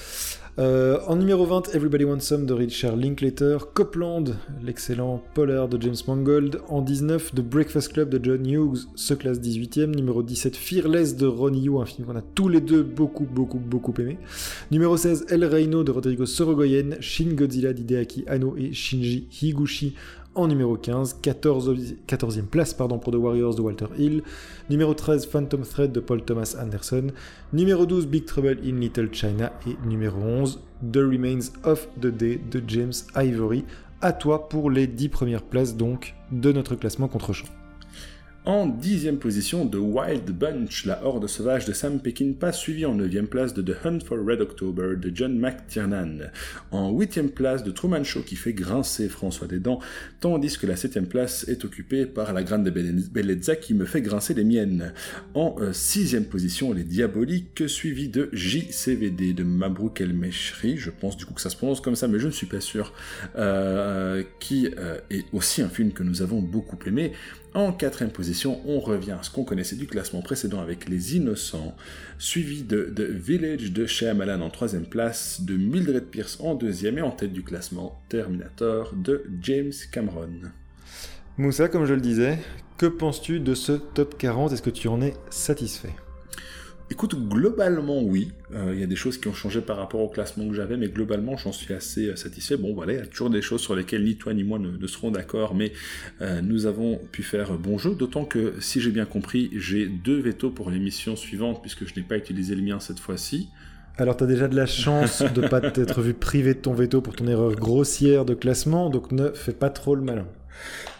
Euh, en numéro 20, Everybody Wants Some de Richard Linklater, Copland, l'excellent Polar de James Mangold, en 19, The Breakfast Club de John Hughes, se classe 18ème, numéro 17, Fearless de Ronnie Yu, un film qu'on a tous les deux beaucoup, beaucoup, beaucoup aimé, numéro 16, El Reino de Rodrigo Sorogoyen, Shin Godzilla d'Hideaki Anno et Shinji Higuchi, en numéro 15, 14, e place pardon, pour The Warriors de Walter Hill, numéro 13 Phantom Thread de Paul Thomas Anderson, numéro 12 Big Trouble in Little China et numéro 11 The Remains of the Day de James Ivory. À toi pour les 10 premières places donc de notre classement contre-champ. En dixième position, The Wild Bunch, la horde sauvage de Sam Peckinpah, suivi en neuvième place de The Hunt for Red October de John McTiernan. En huitième place, de Truman Show qui fait grincer François Desdents, tandis que la septième place est occupée par la Grande Bellezza qui me fait grincer les miennes. En euh, sixième position, Les Diaboliques, suivi de JCVD de Mabrouk El Meshri, je pense du coup que ça se prononce comme ça, mais je ne suis pas sûr, euh, qui euh, est aussi un film que nous avons beaucoup aimé. En quatrième position, on revient à ce qu'on connaissait du classement précédent avec Les Innocents, suivi de, The Village de Shyamalan en troisième place, de Mildred Pierce en deuxième et en tête du classement Terminator de James Cameron. Moussa, comme je le disais, que penses-tu de ce top 40 Est-ce que tu en es satisfait? Écoute, globalement, oui. Euh, il y a des choses qui ont changé par rapport au classement que j'avais, mais globalement, j'en suis assez euh, satisfait. Bon, voilà, il y a toujours des choses sur lesquelles ni toi ni moi ne, serons d'accord, mais euh, nous avons pu faire bon jeu. D'autant que, si j'ai bien compris, j'ai deux vétos pour l'émission suivante, puisque je n'ai pas utilisé le mien cette fois-ci. Alors, tu as déjà de la chance de ne pas t'être vu privé de ton veto pour ton erreur grossière de classement, donc ne fais pas trop le malin.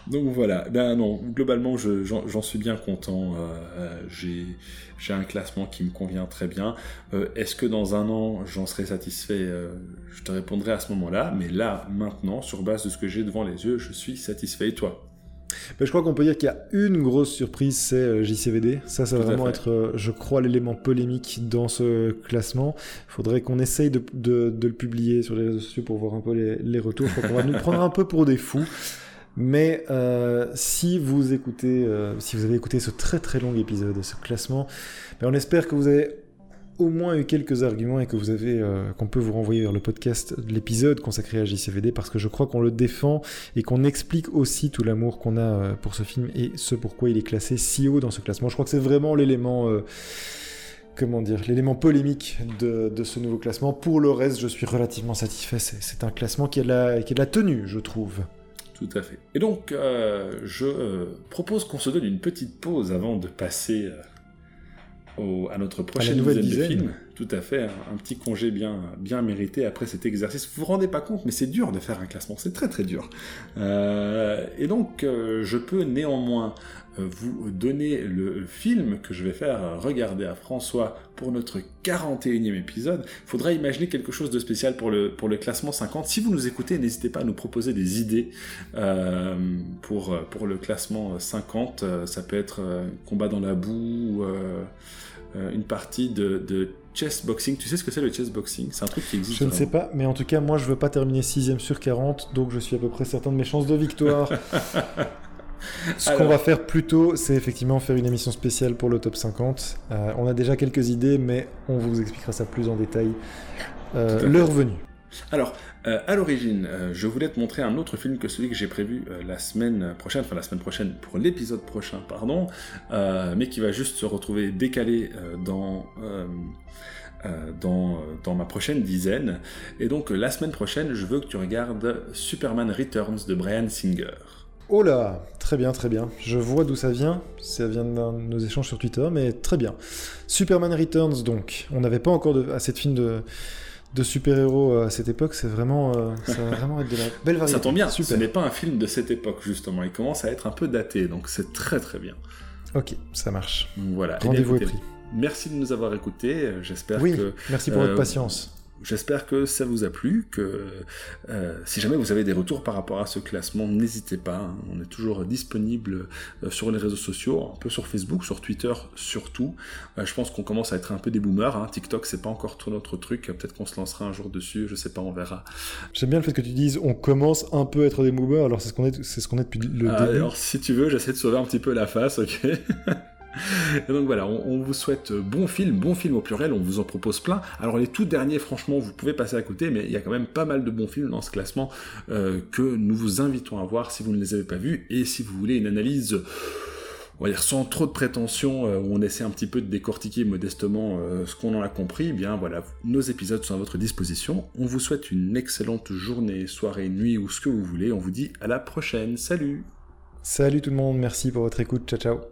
Donc voilà, ben non, globalement j'en suis bien content. Euh, euh, j'ai un classement qui me convient très bien. Euh, est-ce que dans un an j'en serai satisfait? Je te répondrai à ce moment-là, mais là, maintenant, sur base de ce que j'ai devant les yeux, je suis satisfait. Et toi? Ben, je crois qu'on peut dire qu'il y a une grosse surprise, c'est JCVD. Ça, ça va vraiment être, je crois, l'élément polémique dans ce classement. Il faudrait qu'on essaye de, le publier sur les réseaux sociaux pour voir un peu les, les retours. Je crois qu'on va nous prendre un peu pour des fous. Mais euh, si vous écoutez, euh, si vous avez écouté ce très très long épisode, ce classement, ben on espère que vous avez au moins eu quelques arguments et que vous avez, euh, qu'on peut vous renvoyer vers le podcast, l'épisode consacré à JCVD, parce que je crois qu'on le défend et qu'on explique aussi tout l'amour qu'on a pour ce film et ce pourquoi il est classé si haut dans ce classement. Je crois que c'est vraiment l'élément comment dire, l'élément polémique de, ce nouveau classement. Pour le reste, je suis relativement satisfait. C'est un classement qui a, qui a de la tenue, je trouve. Tout à fait. Et donc, euh, je euh, propose qu'on se donne une petite pause avant de passer euh, à notre prochaine nouvelle dizaine, de films. Tout à fait, un, petit congé bien, bien mérité après cet exercice. Vous vous rendez pas compte, mais c'est dur de faire un classement, c'est très très dur. et donc, je peux néanmoins vous donner le film que je vais faire regarder à François pour notre 41e épisode. Il faudra imaginer quelque chose de spécial pour le, pour le classement 50. Si vous nous écoutez, n'hésitez pas à nous proposer des idées euh, pour, pour le classement 50. Euh, ça peut être combat dans la boue, une partie de, de chess boxing. Tu sais ce que c'est le chess boxing? C'est un truc qui existe. Je ne sais pas, mais en tout cas, moi, je veux pas terminer 6 sur 40, donc je suis à peu près certain de mes chances de victoire. Ce qu'on va faire plutôt, c'est effectivement faire une émission spéciale pour le top 50. Euh, on a déjà quelques idées, mais on vous expliquera ça plus en détail euh, l'heure venue. Alors, euh, à l'origine, je voulais te montrer un autre film que celui que j'ai prévu la semaine prochaine, enfin la semaine prochaine pour l'épisode prochain, pardon, mais qui va juste se retrouver décalé dans, dans, dans, ma prochaine dizaine. Et donc, la semaine prochaine, je veux que tu regardes Superman Returns de Brian Singer. Oh là, très bien, très bien. Je vois d'où ça vient. Ça vient de nos échanges sur Twitter, mais très bien. Superman Returns, donc. On n'avait pas encore assez de films de, de super-héros euh, à cette époque. C'est vraiment, euh, ça va vraiment être de la belle variété. Ça tombe bien. Ce n'est pas un film de cette époque, justement. Il commence à être un peu daté, donc c'est très très bien. Ok, ça marche. Voilà. Rendez-vous est pris. Merci de nous avoir écoutés. J'espère oui, que. Merci pour votre euh, patience. J'espère que ça vous a plu, que euh, si jamais vous avez des retours par rapport à ce classement, n'hésitez pas, hein. on est toujours disponible euh, sur les réseaux sociaux, un peu sur Facebook, sur Twitter surtout. Euh, je pense qu'on commence à être un peu des boomers, hein. TikTok c'est pas encore tout notre truc, peut-être qu'on se lancera un jour dessus, je sais pas, on verra. J'aime bien le fait que tu dises on commence un peu à être des boomers, alors c'est ce qu'on est, c'est ce qu'on est depuis le ah, début. Alors si tu veux, j'essaie de sauver un petit peu la face, ok? Donc voilà, on, vous souhaite bon film, bon film au pluriel, on vous en propose plein. Alors les tout derniers, franchement, vous pouvez passer à côté, mais il y a quand même pas mal de bons films dans ce classement euh, que nous vous invitons à voir si vous ne les avez pas vus, et si vous voulez une analyse on va dire sans trop de prétention, euh, où on essaie un petit peu de décortiquer modestement euh, ce qu'on en a compris, eh bien voilà, nos épisodes sont à votre disposition. On vous souhaite une excellente journée, soirée, nuit ou ce que vous voulez. On vous dit à la prochaine. Salut Salut tout le monde, merci pour votre écoute, ciao ciao